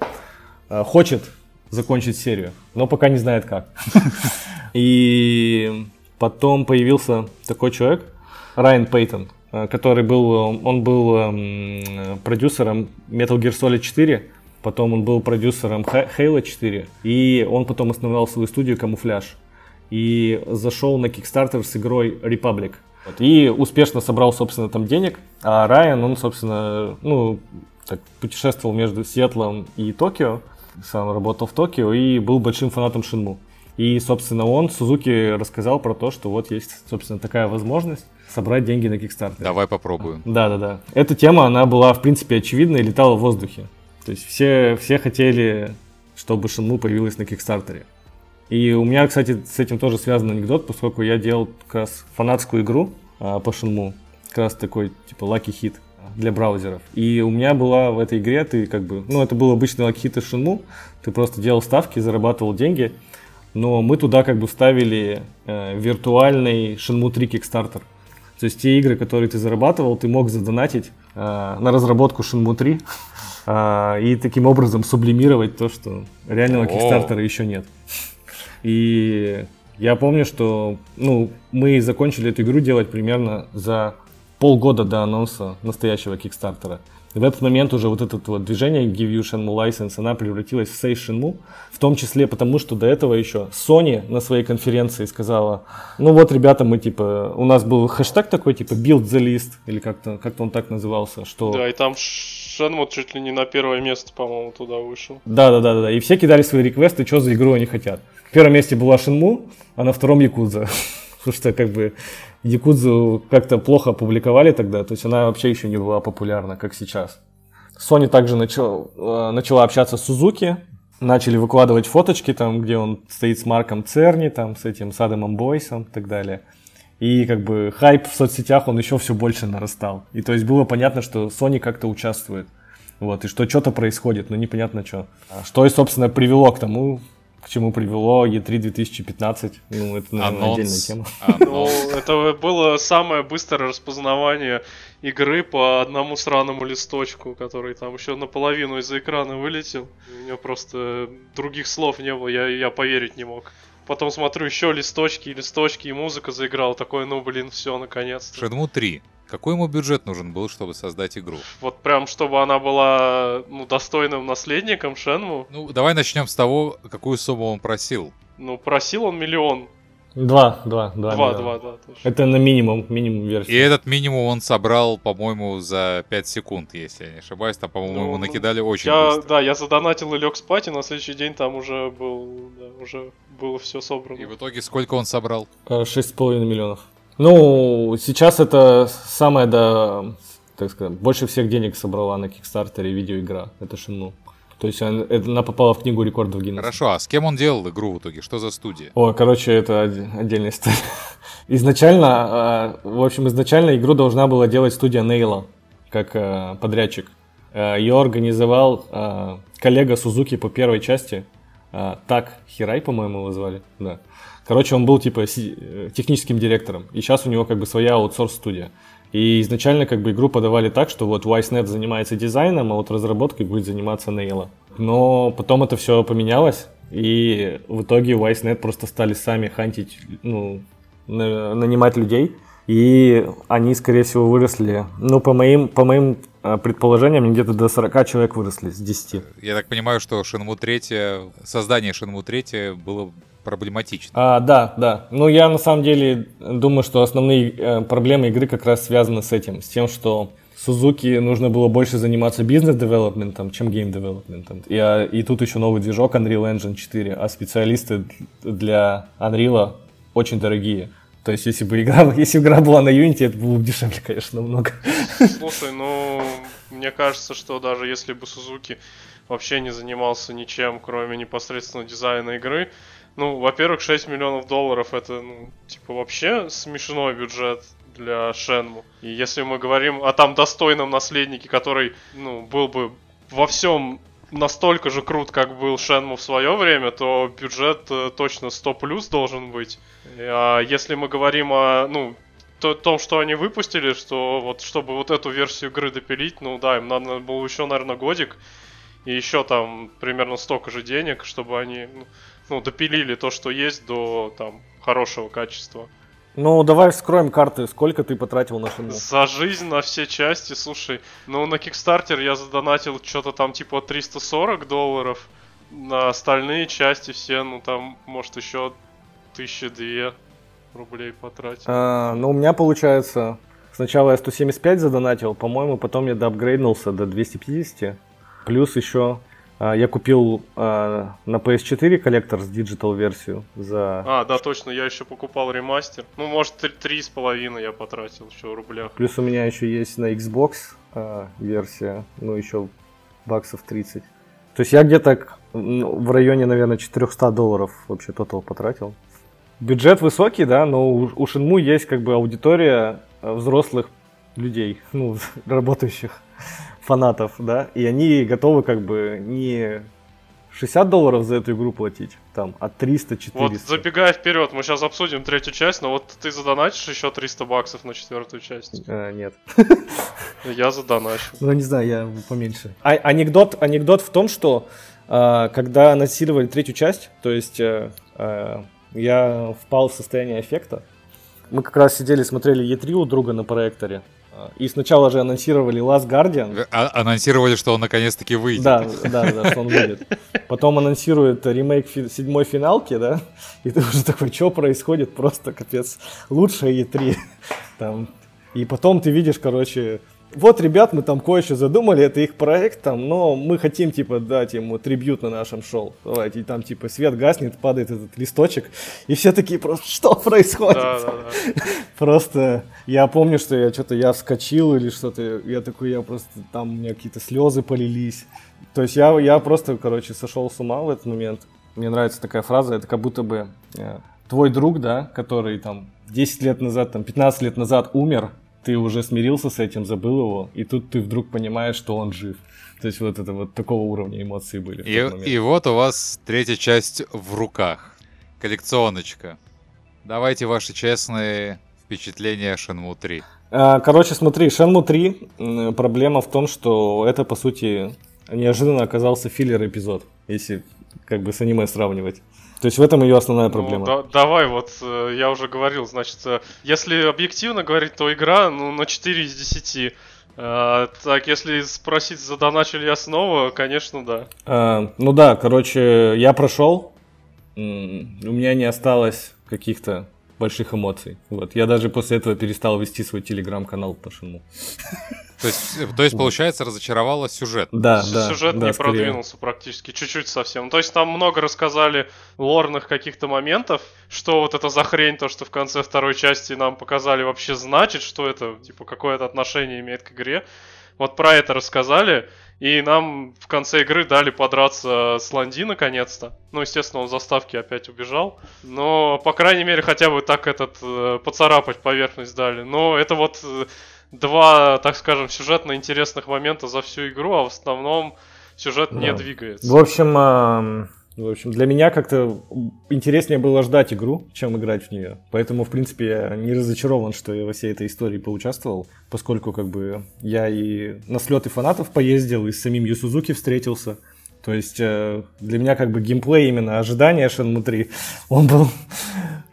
S3: э, хочет закончить серию, но пока не знает как. И потом появился такой человек, Райан Пейтон, который был, он был эм, продюсером Metal Gear Solid 4, потом он был продюсером Halo 4, и он потом основал свою студию Камуфляж. И зашел на Kickstarter с игрой Republic. Вот, И успешно собрал, собственно, там денег. А Райан, он, собственно, ну, так, путешествовал между Сиэтлом и Токио. Сам работал в Токио и был большим фанатом Шинму. И, собственно, он Сузуки рассказал про то, что вот есть, собственно, такая возможность собрать деньги на Kickstarter.
S1: Давай попробуем.
S3: Да, да, да. Эта тема, она была, в принципе, очевидна и летала в воздухе. То есть все, все хотели, чтобы Shenmue появилась на Kickstarter е. И у меня, кстати, с этим тоже связан анекдот, поскольку я делал как раз фанатскую игру а, по Shenmue. Как раз такой, типа, lucky hit для браузеров. И у меня была в этой игре, ты как бы, ну, это был обычный lucky hit из Shenmue, ты просто делал ставки, зарабатывал деньги, но мы туда как бы вставили э, виртуальный Shenmue 3 Kickstarter. То есть те иены, которые ты зарабатывал, ты мог задонатить э, на разработку Shenmue 3 э, и таким образом сублимировать то, что реального кикстартера еще нет. И я помню, что ну, мы закончили эту игру делать примерно за полгода до анонса настоящего кикстартера. И в этот момент уже вот это вот движение Give You Shenmue License, она превратилась в Say Shenmue, в том числе потому, что до этого еще Sony на своей конференции сказала, ну вот, ребята, мы типа, у нас был хэштег такой, типа Build the List, или как-то как он так назывался, что...
S2: Да, и там Shenmue чуть ли не на первое место, по-моему, туда вышел.
S3: Да-да-да, и все кидали свои реквесты, что за игру они хотят. В первом месте была Shenmue, а на втором Якудза. Потому что как бы Якудзу как-то плохо опубликовали тогда, то есть она вообще еще не была популярна, как сейчас. Sony также начал, э, начала общаться с Сузуки, начали выкладывать фоточки, там, где он стоит с Марком Церни, там, с этим Садомом Бойсом и так далее. И как бы хайп в соцсетях, он еще все больше нарастал. И то есть было понятно, что Sony как-то участвует. Вот, и что что-то происходит, но непонятно что. Что и, собственно, привело к тому, к чему привело E3 2015. Ну, это, наверное, Анонс. отдельная тема.
S2: Ну, это было самое быстрое распознавание игры по одному сраному листочку, который там еще наполовину из-за экрана вылетел. У него просто других слов не было, я, я поверить не мог. Потом смотрю еще листочки, листочки, и музыка заиграла. Такой, ну блин, все, наконец-то.
S1: Шедму 3. Какой ему бюджет нужен был, чтобы создать игру?
S2: Вот прям, чтобы она была ну, достойным наследником Шенму.
S1: Ну, давай начнем с того, какую сумму он просил.
S2: Ну, просил он миллион.
S3: Два, два,
S2: два. Два, два, да,
S3: точно. Это на минимум, минимум версии.
S1: И этот минимум он собрал, по-моему, за 5 секунд, если я не ошибаюсь. Там, по-моему, ну, ему накидали очень
S2: я,
S1: быстро.
S2: Да, я задонатил и лег спать, и на следующий день там уже был, да, уже было все собрано.
S1: И в итоге сколько он собрал?
S3: Э, шесть с половиной миллионов. Ну, сейчас это самое, да, так сказать, больше всех денег собрала на Кикстартере видеоигра. Это Шинну. То есть она попала в книгу рекордов Гиннесса.
S1: Хорошо, а с кем он делал игру в итоге? Что за студия?
S3: О, короче, это отдельная история. Изначально, а, в общем, изначально игру должна была делать студия Нейла, как а, подрядчик. А, Ее организовал коллега Сузуки по первой части, Так Хирай, по-моему, его звали, да. Короче, он был типа э, техническим директором, и сейчас у него как бы своя аутсорс-студия. И изначально как бы игру подавали так, что вот WiseNet занимается дизайном, а вот разработкой будет заниматься Нейла. Но потом это все поменялось, и в итоге WiseNet просто стали сами хантить, ну, нанимать людей. И они, скорее всего, выросли, ну, по моим, по моим э, предположениям, где-то до 40 человек выросли с 10.
S1: Я так понимаю, что Shenmue 3, создание Shenmue 3 было проблематично.
S3: А, да, да. Ну, я на самом деле думаю, что основные э, проблемы игры как раз связаны с этим, с тем, что Сузуки нужно было больше заниматься бизнес-девелопментом, чем гейм-девелопментом. И, а, и тут еще новый движок Unreal Engine 4, а специалисты для Unreal очень дорогие. То есть, если бы игра, если игра была на Unity, это было бы дешевле, конечно, намного.
S2: Слушай, ну, мне кажется, что даже если бы Сузуки вообще не занимался ничем, кроме непосредственно дизайна игры, ну, во-первых, 6 миллионов долларов это, ну, типа, вообще смешной бюджет для Шенму. И если мы говорим о там достойном наследнике, который, ну, был бы во всем настолько же крут, как был Шенму в свое время, то бюджет э, точно 100 плюс должен быть. А если мы говорим о, ну, то, том, что они выпустили, что вот чтобы вот эту версию игры допилить, ну да, им надо было еще, наверное, годик и еще там примерно столько же денег, чтобы они ну, допилили то, что есть, до там хорошего качества.
S3: Ну, давай вскроем карты. Сколько ты потратил на шину?
S2: За жизнь на все части, слушай. Ну, на Kickstarter я задонатил что-то там типа 340 долларов. На остальные части все, ну, там, может, еще тысячи две рублей потратил.
S3: А, ну, у меня получается... Сначала я 175 задонатил, по-моему, потом я доапгрейднулся до 250. Плюс еще я купил а, на PS4 collector's digital версию за...
S2: А, да, точно, я еще покупал ремастер. Ну, может, три с половиной я потратил еще в рублях.
S3: Плюс у меня еще есть на Xbox а, версия, ну, еще баксов 30. То есть я где-то в районе, наверное, 400 долларов вообще тотал потратил. Бюджет высокий, да, но у, у Shenmue есть как бы аудитория взрослых людей, ну, работающих фанатов, да, и они готовы как бы не 60 долларов за эту игру платить, там, от 300 400
S2: Вот забегая вперед, мы сейчас обсудим третью часть, но вот ты задонатишь еще 300 баксов на четвертую часть.
S3: А, нет.
S2: Я задоначу.
S3: Ну, не знаю, я поменьше. А, анекдот, анекдот в том, что а, когда анонсировали третью часть, то есть а, а, я впал в состояние эффекта. Мы как раз сидели, смотрели E3 у друга на проекторе. И сначала же анонсировали Last Guardian.
S1: А- анонсировали, что он наконец-таки выйдет.
S3: Да, да, да, что он выйдет. Потом анонсируют ремейк фи- седьмой финалки, да, и ты уже такой, что происходит, просто капец, лучшая E3. Там. И потом ты видишь, короче, вот, ребят, мы там кое-что задумали, это их проект, там, но мы хотим, типа, дать ему трибют на нашем шоу. Давайте, и там, типа, свет гаснет, падает этот листочек, и все такие просто, что происходит?
S2: Да, да, да.
S3: Просто я помню, что я что-то, я вскочил или что-то, я такой, я просто, там у меня какие-то слезы полились. То есть я, я просто, короче, сошел с ума в этот момент. Мне нравится такая фраза, это как будто бы э, твой друг, да, который там 10 лет назад, там 15 лет назад умер, ты уже смирился с этим, забыл его, и тут ты вдруг понимаешь, что он жив. То есть вот это вот такого уровня эмоции были.
S1: И, и вот у вас третья часть в руках. Коллекционочка. Давайте ваши честные впечатления Shenmue 3.
S3: А, Короче, смотри, Shenmue 3, м, проблема в том, что это, по сути, неожиданно оказался филлер-эпизод, если как бы с аниме сравнивать. То есть в этом ее основная проблема.
S2: Ну, да- давай, вот э, я уже говорил, значит, э, если объективно говорить, то игра ну, на 4 из 10. А, так, если спросить, задоначу ли я снова, конечно, да.
S3: А, ну да, короче, я прошел, у меня не осталось каких-то больших эмоций. Вот, я даже после этого перестал вести свой телеграм-канал по Shenmue.
S1: То есть, э, то есть получается, разочаровало сюжет.
S3: Да,
S2: С-
S3: да.
S2: Сюжет
S3: да,
S2: не
S3: скорее.
S2: продвинулся практически, чуть-чуть совсем. То есть там много рассказали лорных каких-то моментов, что вот это за хрень, то, что в конце второй части нам показали, вообще значит, что это, типа, какое-то отношение имеет к игре. Вот про это рассказали, и нам в конце игры дали подраться с Ланди наконец-то. Ну, естественно, он в заставке опять убежал. Но, по крайней мере, хотя бы так этот э, поцарапать поверхность дали. Но это вот э, два, так скажем, сюжетно интересных момента за всю игру, а в основном сюжет не
S3: Да.
S2: двигается.
S3: В общем, ам, в общем, для меня как-то интереснее было ждать игру, чем играть в нее. Поэтому, в принципе, я не разочарован, что я во всей этой истории поучаствовал, поскольку как бы я и на слеты фанатов поездил, и с самим Ю Сузуки встретился. То есть э, для меня как бы геймплей именно ожидания Shenmue 3, он был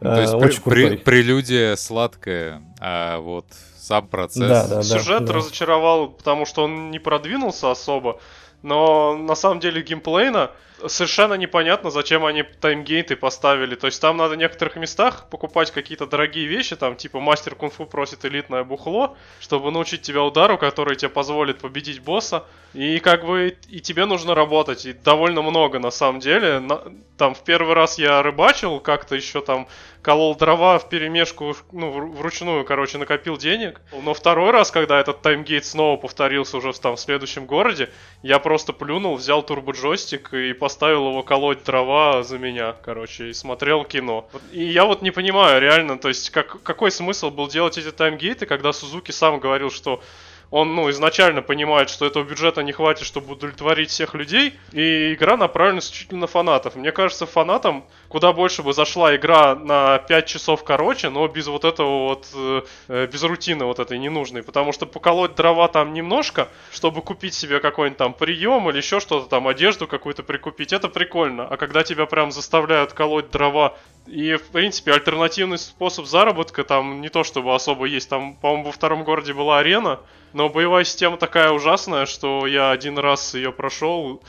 S3: э,
S1: То есть при-
S3: очень
S1: при-
S3: крутой.
S1: прелюдия сладкая, а вот сам процесс...
S3: Да, да.
S2: Сюжет
S3: да.
S2: разочаровал, потому что он не продвинулся особо. Но на самом деле геймплейно совершенно непонятно, зачем они таймгейты поставили. То есть там надо в некоторых местах покупать какие-то дорогие вещи, там типа мастер кунг-фу просит элитное бухло, чтобы научить тебя удару, который тебе позволит победить босса. И как бы и тебе нужно работать, и довольно много на самом деле. На- там в первый раз я рыбачил, как-то еще там колол дрова в перемешку, ну, вру- вручную, короче, накопил денег. Но второй раз, когда этот таймгейт снова повторился уже там, в следующем городе, я просто плюнул, взял турбоджойстик и поставил его колоть дрова за меня, короче, и смотрел кино. И я вот не понимаю, реально, то есть, как, какой смысл был делать эти таймгейты, когда Сузуки сам говорил, что он, ну, изначально понимает, что этого бюджета не хватит, чтобы удовлетворить всех людей, и игра направлена исключительно на фанатов. Мне кажется, фанатам куда больше бы зашла игра на 5 часов короче, но без вот этого вот, э, э, без рутины вот этой ненужной, потому что поколоть дрова там немножко, чтобы купить себе какой-нибудь там прием или еще что-то там, одежду какую-то прикупить, это прикольно. А когда тебя прям заставляют колоть дрова и, в принципе, альтернативный способ заработка там не то чтобы особо есть. Там, по-моему, во втором городе была арена, но боевая система такая ужасная, что я один раз ее прошел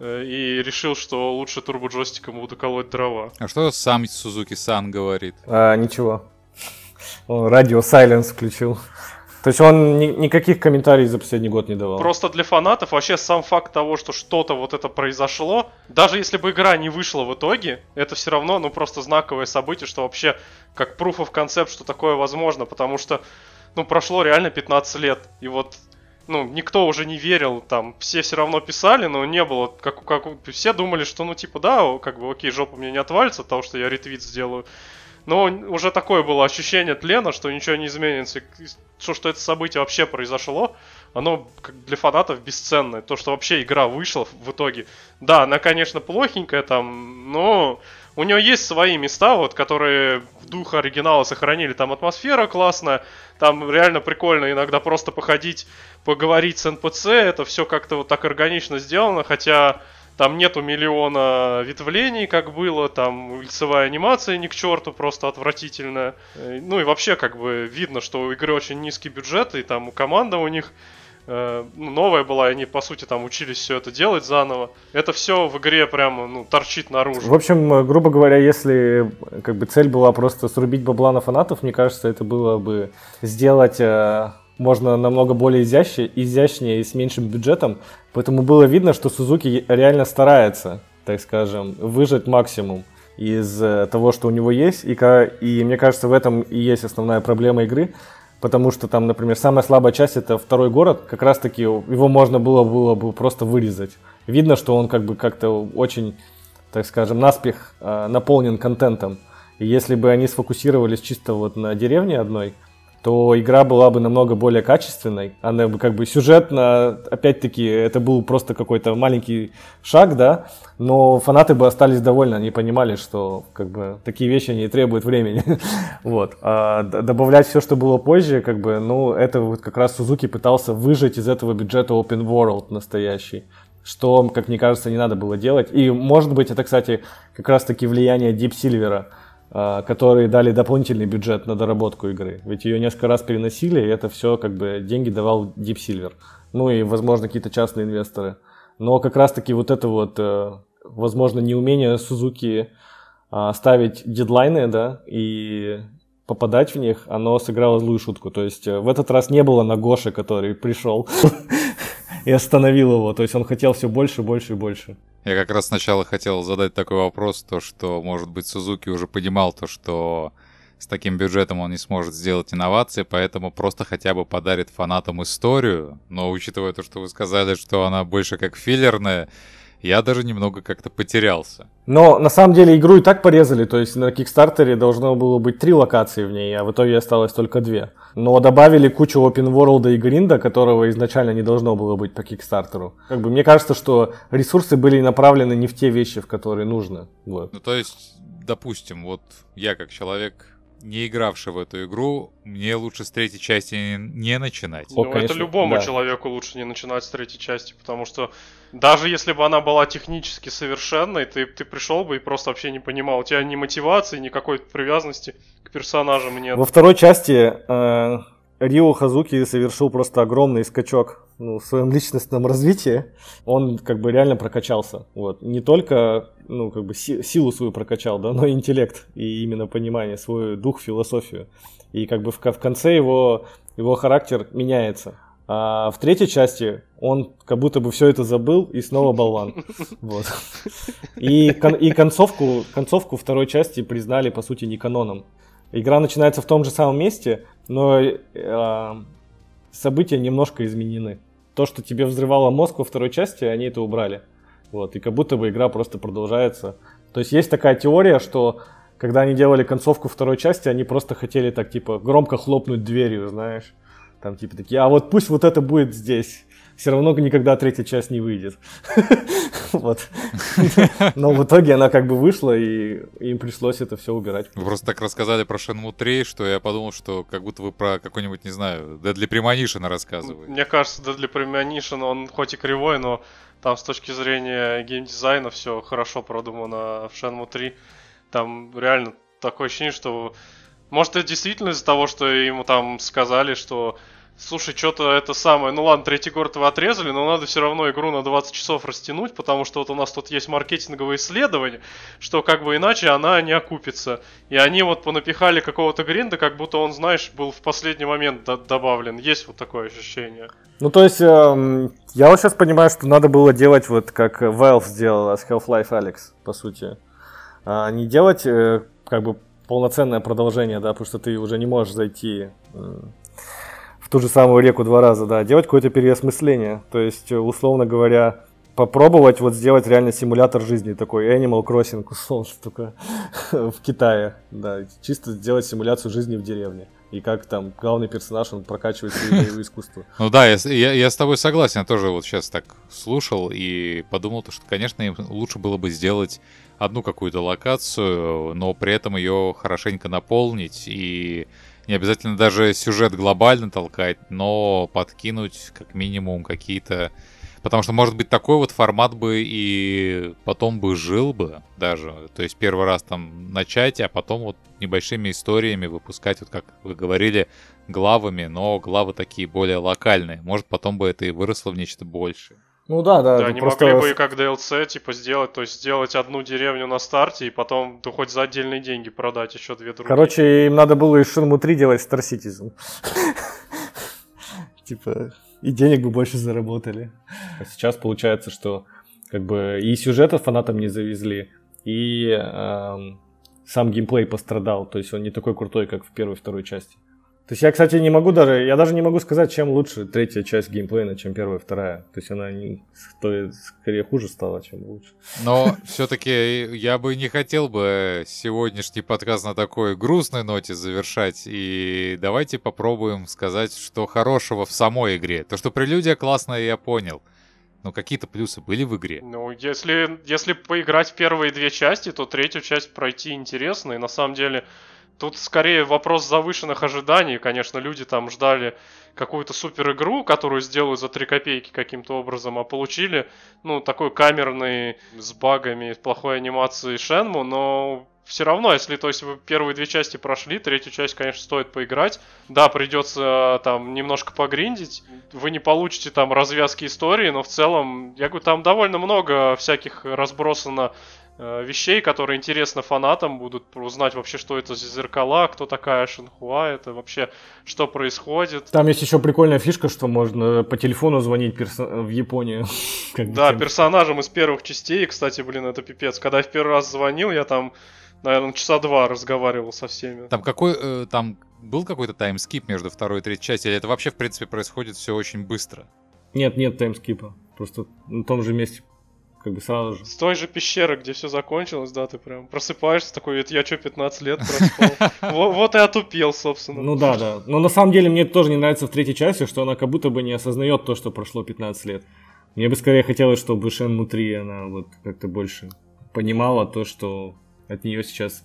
S2: и решил, что лучше турбоджойстиком буду колоть дрова.
S1: А что сам Сузуки-сан говорит?
S3: А, ничего. Он радио Silence включил. То есть он ни- никаких комментариев за последний год не давал.
S2: Просто для фанатов вообще сам факт того, что что-то вот это произошло, даже если бы игра не вышла в итоге, это все равно, ну, просто знаковое событие, что вообще как proof of concept, что такое возможно, потому что, ну, прошло реально 15 лет, и вот ну, никто уже не верил, там, все все равно писали, но не было, как, как все думали, что, ну, типа, да, как бы, окей, жопа мне не отвалится от того, что я ретвит сделаю. Но уже такое было ощущение тлена, что ничего не изменится, что, что это событие вообще произошло, оно как для фанатов бесценное. То, что вообще игра вышла в итоге. Да, она, конечно, плохенькая там, но у нее есть свои места, вот, которые в дух оригинала сохранили. Там атмосфера классная, там реально прикольно иногда просто походить, поговорить с НПЦ. Это все как-то вот так органично сделано, хотя там нету миллиона ветвлений, как было, там лицевая анимация ни к черту, просто отвратительная. Э, ну и вообще, как бы, видно, что у игры очень низкий бюджет, и там у них э, ну, новая была, и они, по сути, там учились все это делать заново. Это все в игре прямо, ну, торчит наружу.
S3: В общем, э, грубо говоря, если как бы цель была просто срубить бабла на фанатов, мне кажется, это было бы сделать э, можно намного более изящнее, изящнее и с меньшим бюджетом. Поэтому было видно, что Сузуки реально старается, так скажем, выжать максимум из э, того, что у него есть. И, и мне кажется, в этом и есть основная проблема игры. Потому что там, например, самая слабая часть это второй город. Как раз таки его можно было, было бы просто вырезать. Видно, что он как бы как-то очень, так скажем, наспех э, наполнен контентом. И если бы они сфокусировались чисто вот на деревне одной, то игра была бы намного более качественной. Она бы как бы сюжетно, опять-таки, это был просто какой-то маленький шаг, да, но фанаты бы остались довольны, они понимали, что как бы такие вещи не требуют времени. вот. А добавлять все, что было позже, как бы, ну, это вот как раз Сузуки пытался выжать из этого бюджета open world настоящий что, как мне кажется, не надо было делать. И, может быть, это, кстати, как раз-таки влияние Deep Silver, которые дали дополнительный бюджет на доработку игры. Ведь ее несколько раз переносили, и это все как бы деньги давал Deep Silver. Ну и, возможно, какие-то частные инвесторы. Но как раз-таки вот это вот, э, возможно, неумение Сузуки а, ставить дедлайны, да, и попадать в них, оно сыграло злую шутку. То есть э, в этот раз не было Нагоши, который пришел и остановил его. То есть он хотел все больше, больше и больше.
S1: Я как раз сначала хотел задать такой вопрос, то что, может быть, Сузуки уже понимал то, что с таким бюджетом он не сможет сделать инновации, поэтому просто хотя бы подарит фанатам историю. Но учитывая то, что вы сказали, что она больше как филлерная, я даже немного как-то потерялся.
S3: Но на самом деле игру и так порезали, то есть на Кикстартере должно было быть три локации в ней, а в итоге осталось только две. Но добавили кучу open world и гринда, которого изначально не должно было быть по Кикстартеру. Как бы мне кажется, что ресурсы были направлены не в те вещи, в которые нужно. Вот.
S1: Ну то есть, допустим, вот я как человек не игравший в эту игру, мне лучше с третьей части не начинать.
S2: Ну, О, конечно, это любому да. человеку лучше не начинать с третьей части, потому что даже если бы она была технически совершенной, ты, ты пришел бы и просто вообще не понимал. У тебя ни мотивации, ни какой-то привязанности к персонажам нет.
S3: Во второй части э, Рио Хазуки совершил просто огромный скачок ну, в своем личностном развитии. Он как бы реально прокачался. Вот. Не только ну, как бы си- силу свою прокачал, да, но и интеллект и именно понимание, свой дух, философию. И как бы в, в конце его, его характер меняется. А в третьей части он как будто бы все это забыл и снова болван. Вот. И, кон- и концовку, концовку второй части признали, по сути, не каноном. Игра начинается в том же самом месте, но э, события немножко изменены. То, что тебе взрывало мозг во второй части, они это убрали. Вот, и как будто бы игра просто продолжается. То есть есть такая теория, что когда они делали концовку второй части, они просто хотели так, типа, громко хлопнуть дверью, знаешь. Там типа такие, а вот пусть вот это будет здесь. Все равно никогда третья часть не выйдет. Вот. Но в итоге она как бы вышла, и им пришлось это все убирать.
S1: Вы просто так рассказали про Shenmue 3, что я подумал, что как будто вы про какой-нибудь, не знаю, Deadly Premonition рассказываете.
S2: Мне кажется, Deadly Premonition, он хоть и кривой, но там с точки зрения геймдизайна все хорошо продумано в Shenmue 3. Там реально такое ощущение, что может, это действительно из-за того, что ему там сказали, что Слушай, что-то это самое, ну ладно, третий город вы отрезали, но надо все равно игру на 20 часов растянуть, потому что вот у нас тут есть маркетинговые исследования, что как бы иначе она не окупится. И они вот понапихали какого-то гринда, как будто он, знаешь, был в последний момент добавлен. Есть вот такое ощущение.
S3: Ну, то есть, эм, я вот сейчас понимаю, что надо было делать вот как Valve сделала с Half-Life Alex, по сути. А не делать э, как бы полноценное продолжение, да, потому что ты уже не можешь зайти в ту же самую реку два раза, да, делать какое-то переосмысление. То есть, условно говоря, попробовать вот сделать реально симулятор жизни такой, Animal Crossing, условно, только в Китае, да, чисто сделать симуляцию жизни в деревне. и как там главный персонаж, он прокачивает свои боевые искусства.
S1: Ну да, я, я, я с тобой согласен, я тоже вот сейчас так слушал и подумал, что, конечно, им лучше было бы сделать одну какую-то локацию, но при этом ее хорошенько наполнить и не обязательно даже сюжет глобально толкать, но подкинуть как минимум какие-то Потому что, может быть, такой вот формат бы и потом бы жил бы даже. То есть первый раз там начать, а потом вот небольшими историями выпускать, вот как вы говорили, главами, но главы такие более локальные. Может, потом бы это и выросло в нечто большее.
S3: Ну да, да.
S2: Да, не просто... могли бы и как DLC, типа, сделать, то есть сделать одну деревню на старте, и потом ты хоть за отдельные деньги продать еще две другие.
S3: Короче, им надо было из Ширму 3 делать Star Citizen. Типа, и денег бы больше заработали. А сейчас получается, что как бы и сюжета фанатам не завезли, и эм, сам геймплей пострадал, то есть он не такой крутой, как в первой и второй части. То есть я, кстати, не могу даже, я даже не могу сказать, чем лучше третья часть геймплейна, чем первая и вторая. То есть она не, то скорее хуже стала, чем лучше.
S1: Но все-таки я бы не хотел бы сегодняшний подкаст на такой грустной ноте завершать. И давайте попробуем сказать, что хорошего в самой игре. То, что прелюдия классная, я понял. Но какие-то плюсы были в игре.
S2: Ну, если, если поиграть в первые две части, то третью часть пройти интересно. И на самом деле Тут скорее вопрос завышенных ожиданий. Конечно, люди там ждали какую-то супер игру, которую сделают за 3 копейки каким-то образом, а получили, ну, такой камерный, с багами, плохой анимацией Шенму, но все равно, если, то есть, вы первые две части прошли, третью часть, конечно, стоит поиграть. Да, придется там немножко погриндить. Вы не получите там развязки истории, но в целом, я говорю, там довольно много всяких разбросано вещей, которые интересно фанатам будут узнать вообще, что это за зеркала, кто такая Шинхуа, это вообще что происходит.
S3: Там есть еще прикольная фишка, что можно по телефону звонить перso- в Японию.
S2: да, персонажам из первых частей, кстати, блин, это пипец. Когда я в первый раз звонил, я там, наверное, часа два разговаривал со всеми.
S1: Там какой, э, там был какой-то таймскип между второй и третьей частью, или это вообще, в принципе, происходит все очень быстро?
S3: Нет, нет таймскипа. Просто на том же месте как бы сразу же.
S2: С той же пещеры, где все закончилось, да, ты прям просыпаешься такой, я что, 15 лет проспал? Вот и отупел, собственно.
S3: Ну да, да. Но на самом деле мне тоже не нравится в третьей части, что она как будто бы не осознает то, что прошло 15 лет. Мне бы скорее хотелось, чтобы Шен внутри она вот как-то больше понимала то, что от нее сейчас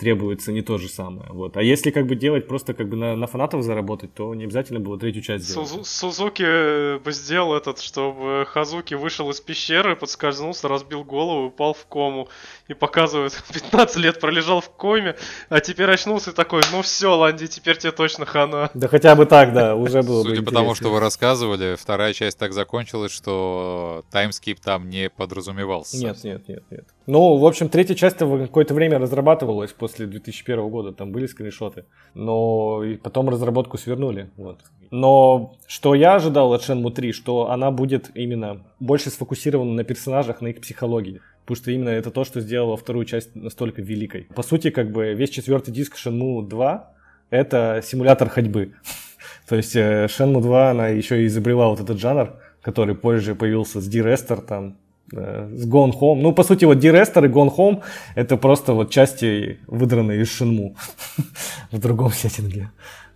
S3: требуется не то же самое. Вот. А если как бы делать просто как бы на, на фанатов заработать, то не обязательно было третью часть сделать.
S2: Сузу- Сузуки бы сделал этот, чтобы Хазуки вышел из пещеры, подскользнулся, разбил голову, упал в кому. И показывает, 15 лет пролежал в коме, а теперь очнулся такой, ну все, Ланди, теперь тебе точно хана.
S3: Да хотя бы так, да, уже было
S1: Судя по тому, что вы рассказывали, вторая часть так закончилась, что таймскип там не подразумевался.
S3: Нет, нет, нет, нет. Ну, в общем, третья часть какое-то время разрабатывалась после 2001 года, там были скриншоты. Но и потом разработку свернули. Вот. Но что я ожидал от Shenmue 3, что она будет именно больше сфокусирована на персонажах, на их психологии. Потому что именно это то, что сделало вторую часть настолько великой. По сути, как бы весь четвертый диск Shenmue 2 это симулятор ходьбы. То есть э, Shenmue 2, она еще и изобрела вот этот жанр, который позже появился с D-Rester, там, с Gone Home. Ну, по сути, вот D-Rester и Gone Home это просто вот части, выдранные из Shenmue в другом сеттинге.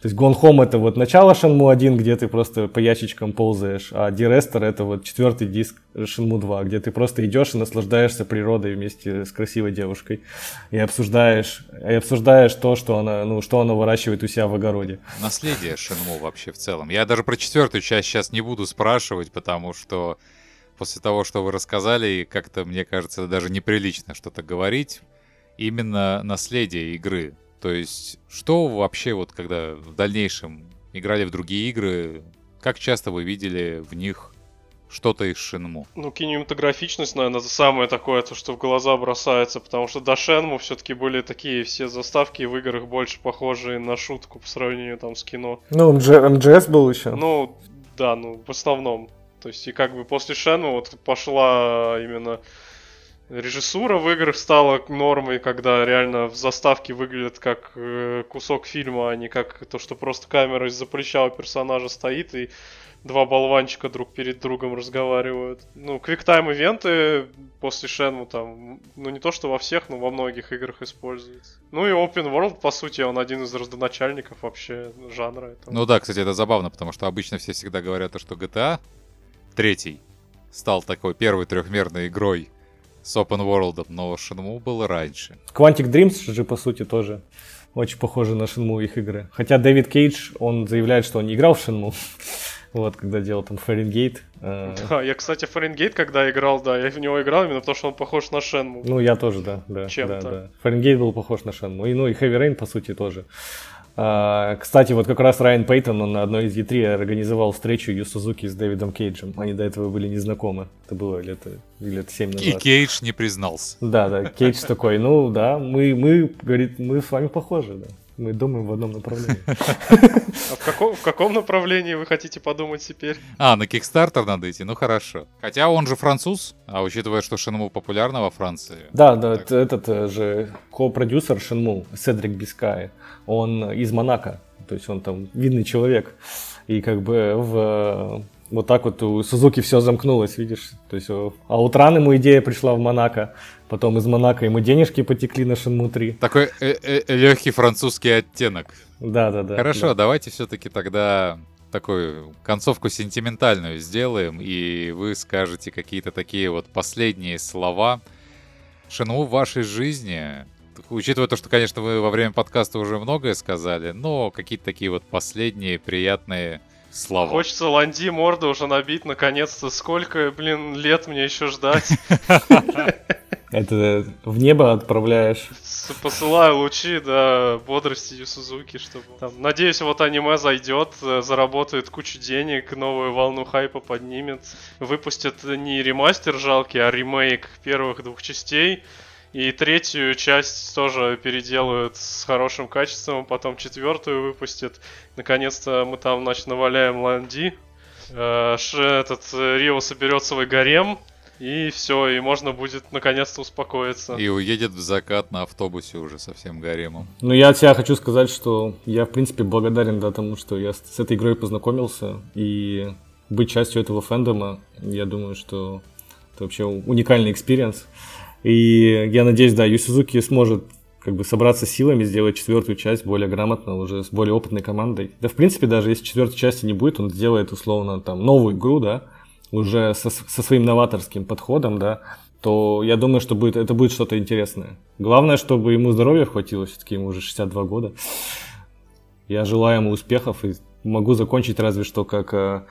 S3: То есть Gone Home это вот начало Shenmue 1, где ты просто по ящичкам ползаешь, а D-Rester это вот четвертый диск Shenmue 2, где ты просто идешь и наслаждаешься природой вместе с красивой девушкой и обсуждаешь, и обсуждаешь то, что она, ну, что она выращивает у себя в огороде.
S1: Наследие Shenmue вообще в целом. Я даже про четвертую часть сейчас не буду спрашивать, потому что после того, что вы рассказали, как-то, мне кажется, даже неприлично что-то говорить. Именно наследие игры. То есть, что вообще вот, когда в дальнейшем играли в другие игры, как часто вы видели в них что-то из Шинму?
S2: Ну, кинематографичность, наверное, самое такое, то, что в глаза бросается, потому что до Шенму все-таки были такие все заставки в играх больше похожие на шутку по сравнению там с кино.
S3: Ну, МГС был еще.
S2: Ну, да, ну, в основном. То есть, и как бы после Шенму вот пошла именно Режиссура в играх стала нормой, когда реально в заставке выглядит как э, кусок фильма, а не как то, что просто камера из-за плеча у персонажа стоит и два болванчика друг перед другом разговаривают. Ну, квиктайм ивенты после Шенму там, ну не то что во всех, но во многих играх используются. Ну и Open World, по сути, он один из родоначальников вообще жанра этого.
S1: Ну да, кстати, это забавно, потому что обычно все всегда говорят, что GTA третий стал такой первой трехмерной игрой с open world, но Shenmue был раньше.
S3: Quantic Dreams же, по сути, тоже очень похожи на Shenmue их игры. Хотя Дэвид Кейдж, он заявляет, что он не играл в Shenmue. Вот, когда делал там Фаренгейт.
S2: Э. Да, я, кстати, Фаренгейт, когда играл, да, я в него играл именно потому, что он похож на Шенму.
S3: Ну, я тоже, да, да. Чем-то. Да, да. Фаренгейт был похож на Шенму. И, ну, и Heavy Rain, по сути, тоже. А, кстати, вот как раз Райан Пейтон, он на одной из E3 организовал встречу Ю Сузуки с Дэвидом Кейджем. Они до этого были незнакомы. Это было лет, лет 7 назад.
S1: И Кейдж не признался.
S3: Да, да, Кейдж такой, ну да, мы, мы, говорит, мы с вами похожи, да. Мы думаем в одном направлении.
S2: А в каком, в каком направлении вы хотите подумать теперь?
S1: А, на Kickstarter надо идти, ну хорошо. Хотя он же француз, а учитывая, что Шинму популярна во Франции.
S3: Да, да, так... этот э, же ко-продюсер Шинму, Седрик Бискай, он из Монако, то есть он там видный человек. И как бы в вот так вот у Сузуки все замкнулось, видишь. То есть, а утран ему идея пришла в Монако, потом из Монако ему денежки потекли на Шинму 3.
S1: Такой э -э легкий французский оттенок.
S3: Да, да, да.
S1: Хорошо,
S3: да.
S1: давайте все-таки тогда такую концовку сентиментальную сделаем, и вы скажете какие-то такие вот последние слова. Шинму в вашей жизни, учитывая то, что, конечно, вы во время подкаста уже многое сказали, но какие-то такие вот последние приятные слова.
S2: Хочется Ланди морду уже набить наконец-то. Сколько, блин, лет мне еще ждать?
S3: Это в небо отправляешь.
S2: Посылаю лучи, да, бодрости Сузуки, чтобы там. Надеюсь, вот аниме зайдет, заработает кучу денег, новую волну хайпа поднимет. Выпустят не ремастер жалкий, а ремейк первых двух частей. И третью часть тоже переделают с хорошим качеством, а потом четвертую выпустят. Наконец-то мы там, значит, наваляем Ланди. Э, этот э, Рио соберет свой гарем, и все, и можно будет наконец-то успокоиться.
S1: И уедет в закат на автобусе уже совсем гаремом.
S3: Ну, я от себя хочу сказать, что я, в принципе, благодарен да, тому, что я с этой игрой познакомился. И быть частью этого фэндома, я думаю, что это вообще уникальный experience. И я надеюсь, да, Ю Сузуки сможет как бы собраться силами, сделать четвертую часть более грамотно, уже с более опытной командой. Да, в принципе, даже если четвертой части не будет, он сделает условно там новую игру, да, уже со, со своим новаторским подходом, да, то я думаю, что будет, это будет что-то интересное. Главное, чтобы ему здоровья хватило, все-таки ему уже 62 года. Я желаю ему успехов и могу закончить разве что как э,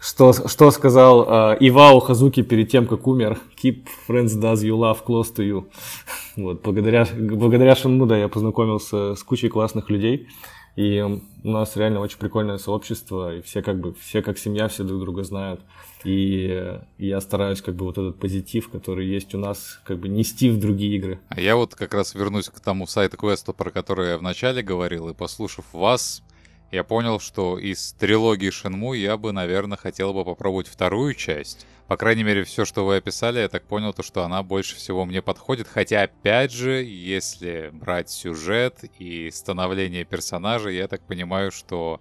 S3: что, что сказал э, Ивао Хазуки перед тем, как умер. Keep friends does you love close to you. Вот, благодаря, благодаря Шинму, да, я познакомился с кучей классных людей. И у нас реально очень прикольное сообщество, и все как бы, все как семья, все друг друга знают. И я стараюсь как бы вот этот позитив, который есть у нас, как бы нести в другие игры.
S1: А я вот как раз вернусь к тому сайту квесту, про который я вначале говорил, и послушав вас, я понял, что из трилогии Шинму я бы, наверное, хотел бы попробовать вторую часть. По крайней мере, все, что вы описали, я так понял, то, что она больше всего мне подходит. Хотя, опять же, если брать сюжет и становление персонажа, я так понимаю, что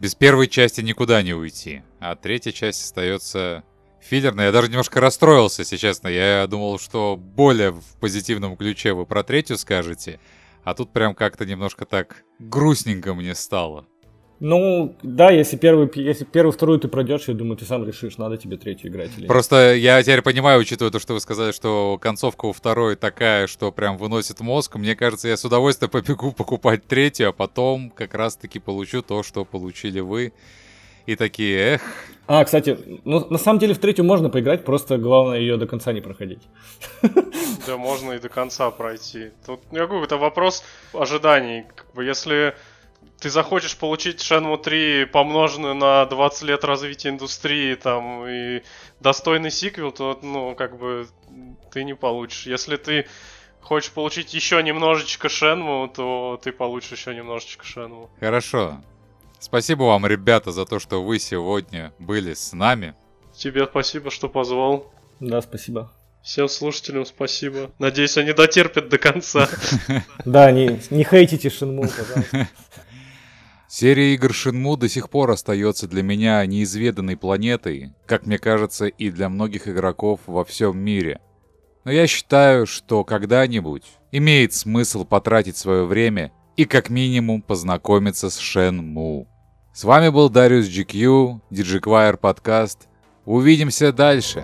S1: без первой части никуда не уйти. А третья часть остается филлерной. Я даже немножко расстроился, если честно. Я думал, что более в позитивном ключе вы про третью скажете. А тут прям как-то немножко так грустненько мне стало.
S3: Ну, да, если первый, если первую, вторую ты пройдешь, я думаю, ты сам решишь, надо тебе третью играть или нет.
S1: Просто я теперь понимаю, учитывая то, что вы сказали, что концовка у второй такая, что прям выносит мозг. Мне кажется, я с удовольствием побегу покупать третью, а потом как раз-таки получу то, что получили вы. И такие, эх.
S3: А, кстати, ну, на самом деле в третью можно поиграть, просто главное ее до конца не проходить.
S2: Да, можно и до конца пройти. Тут, я говорю, это вопрос ожиданий. Как бы, если ты захочешь получить Shenmue 3 помноженную на 20 лет развития индустрии там и достойный сиквел, то, ну, как бы ты не получишь. Если ты хочешь получить еще немножечко Shenmue, то ты получишь еще немножечко Shenmue.
S1: Хорошо. Спасибо вам, ребята, за то, что вы сегодня были с нами.
S2: Тебе спасибо, что позвал.
S3: Да, спасибо.
S2: Всем слушателям спасибо. Надеюсь, они дотерпят до конца.
S4: Да, не, не хейтите Шинму, пожалуйста.
S1: Серия игр Шинму до сих пор остается для меня неизведанной планетой, как мне кажется, и для многих игроков во всем мире. Но я считаю, что когда-нибудь имеет смысл потратить свое время и как минимум познакомиться с Шенму. С вами был Дариус GQ, DigiQuire подкаст. Увидимся дальше.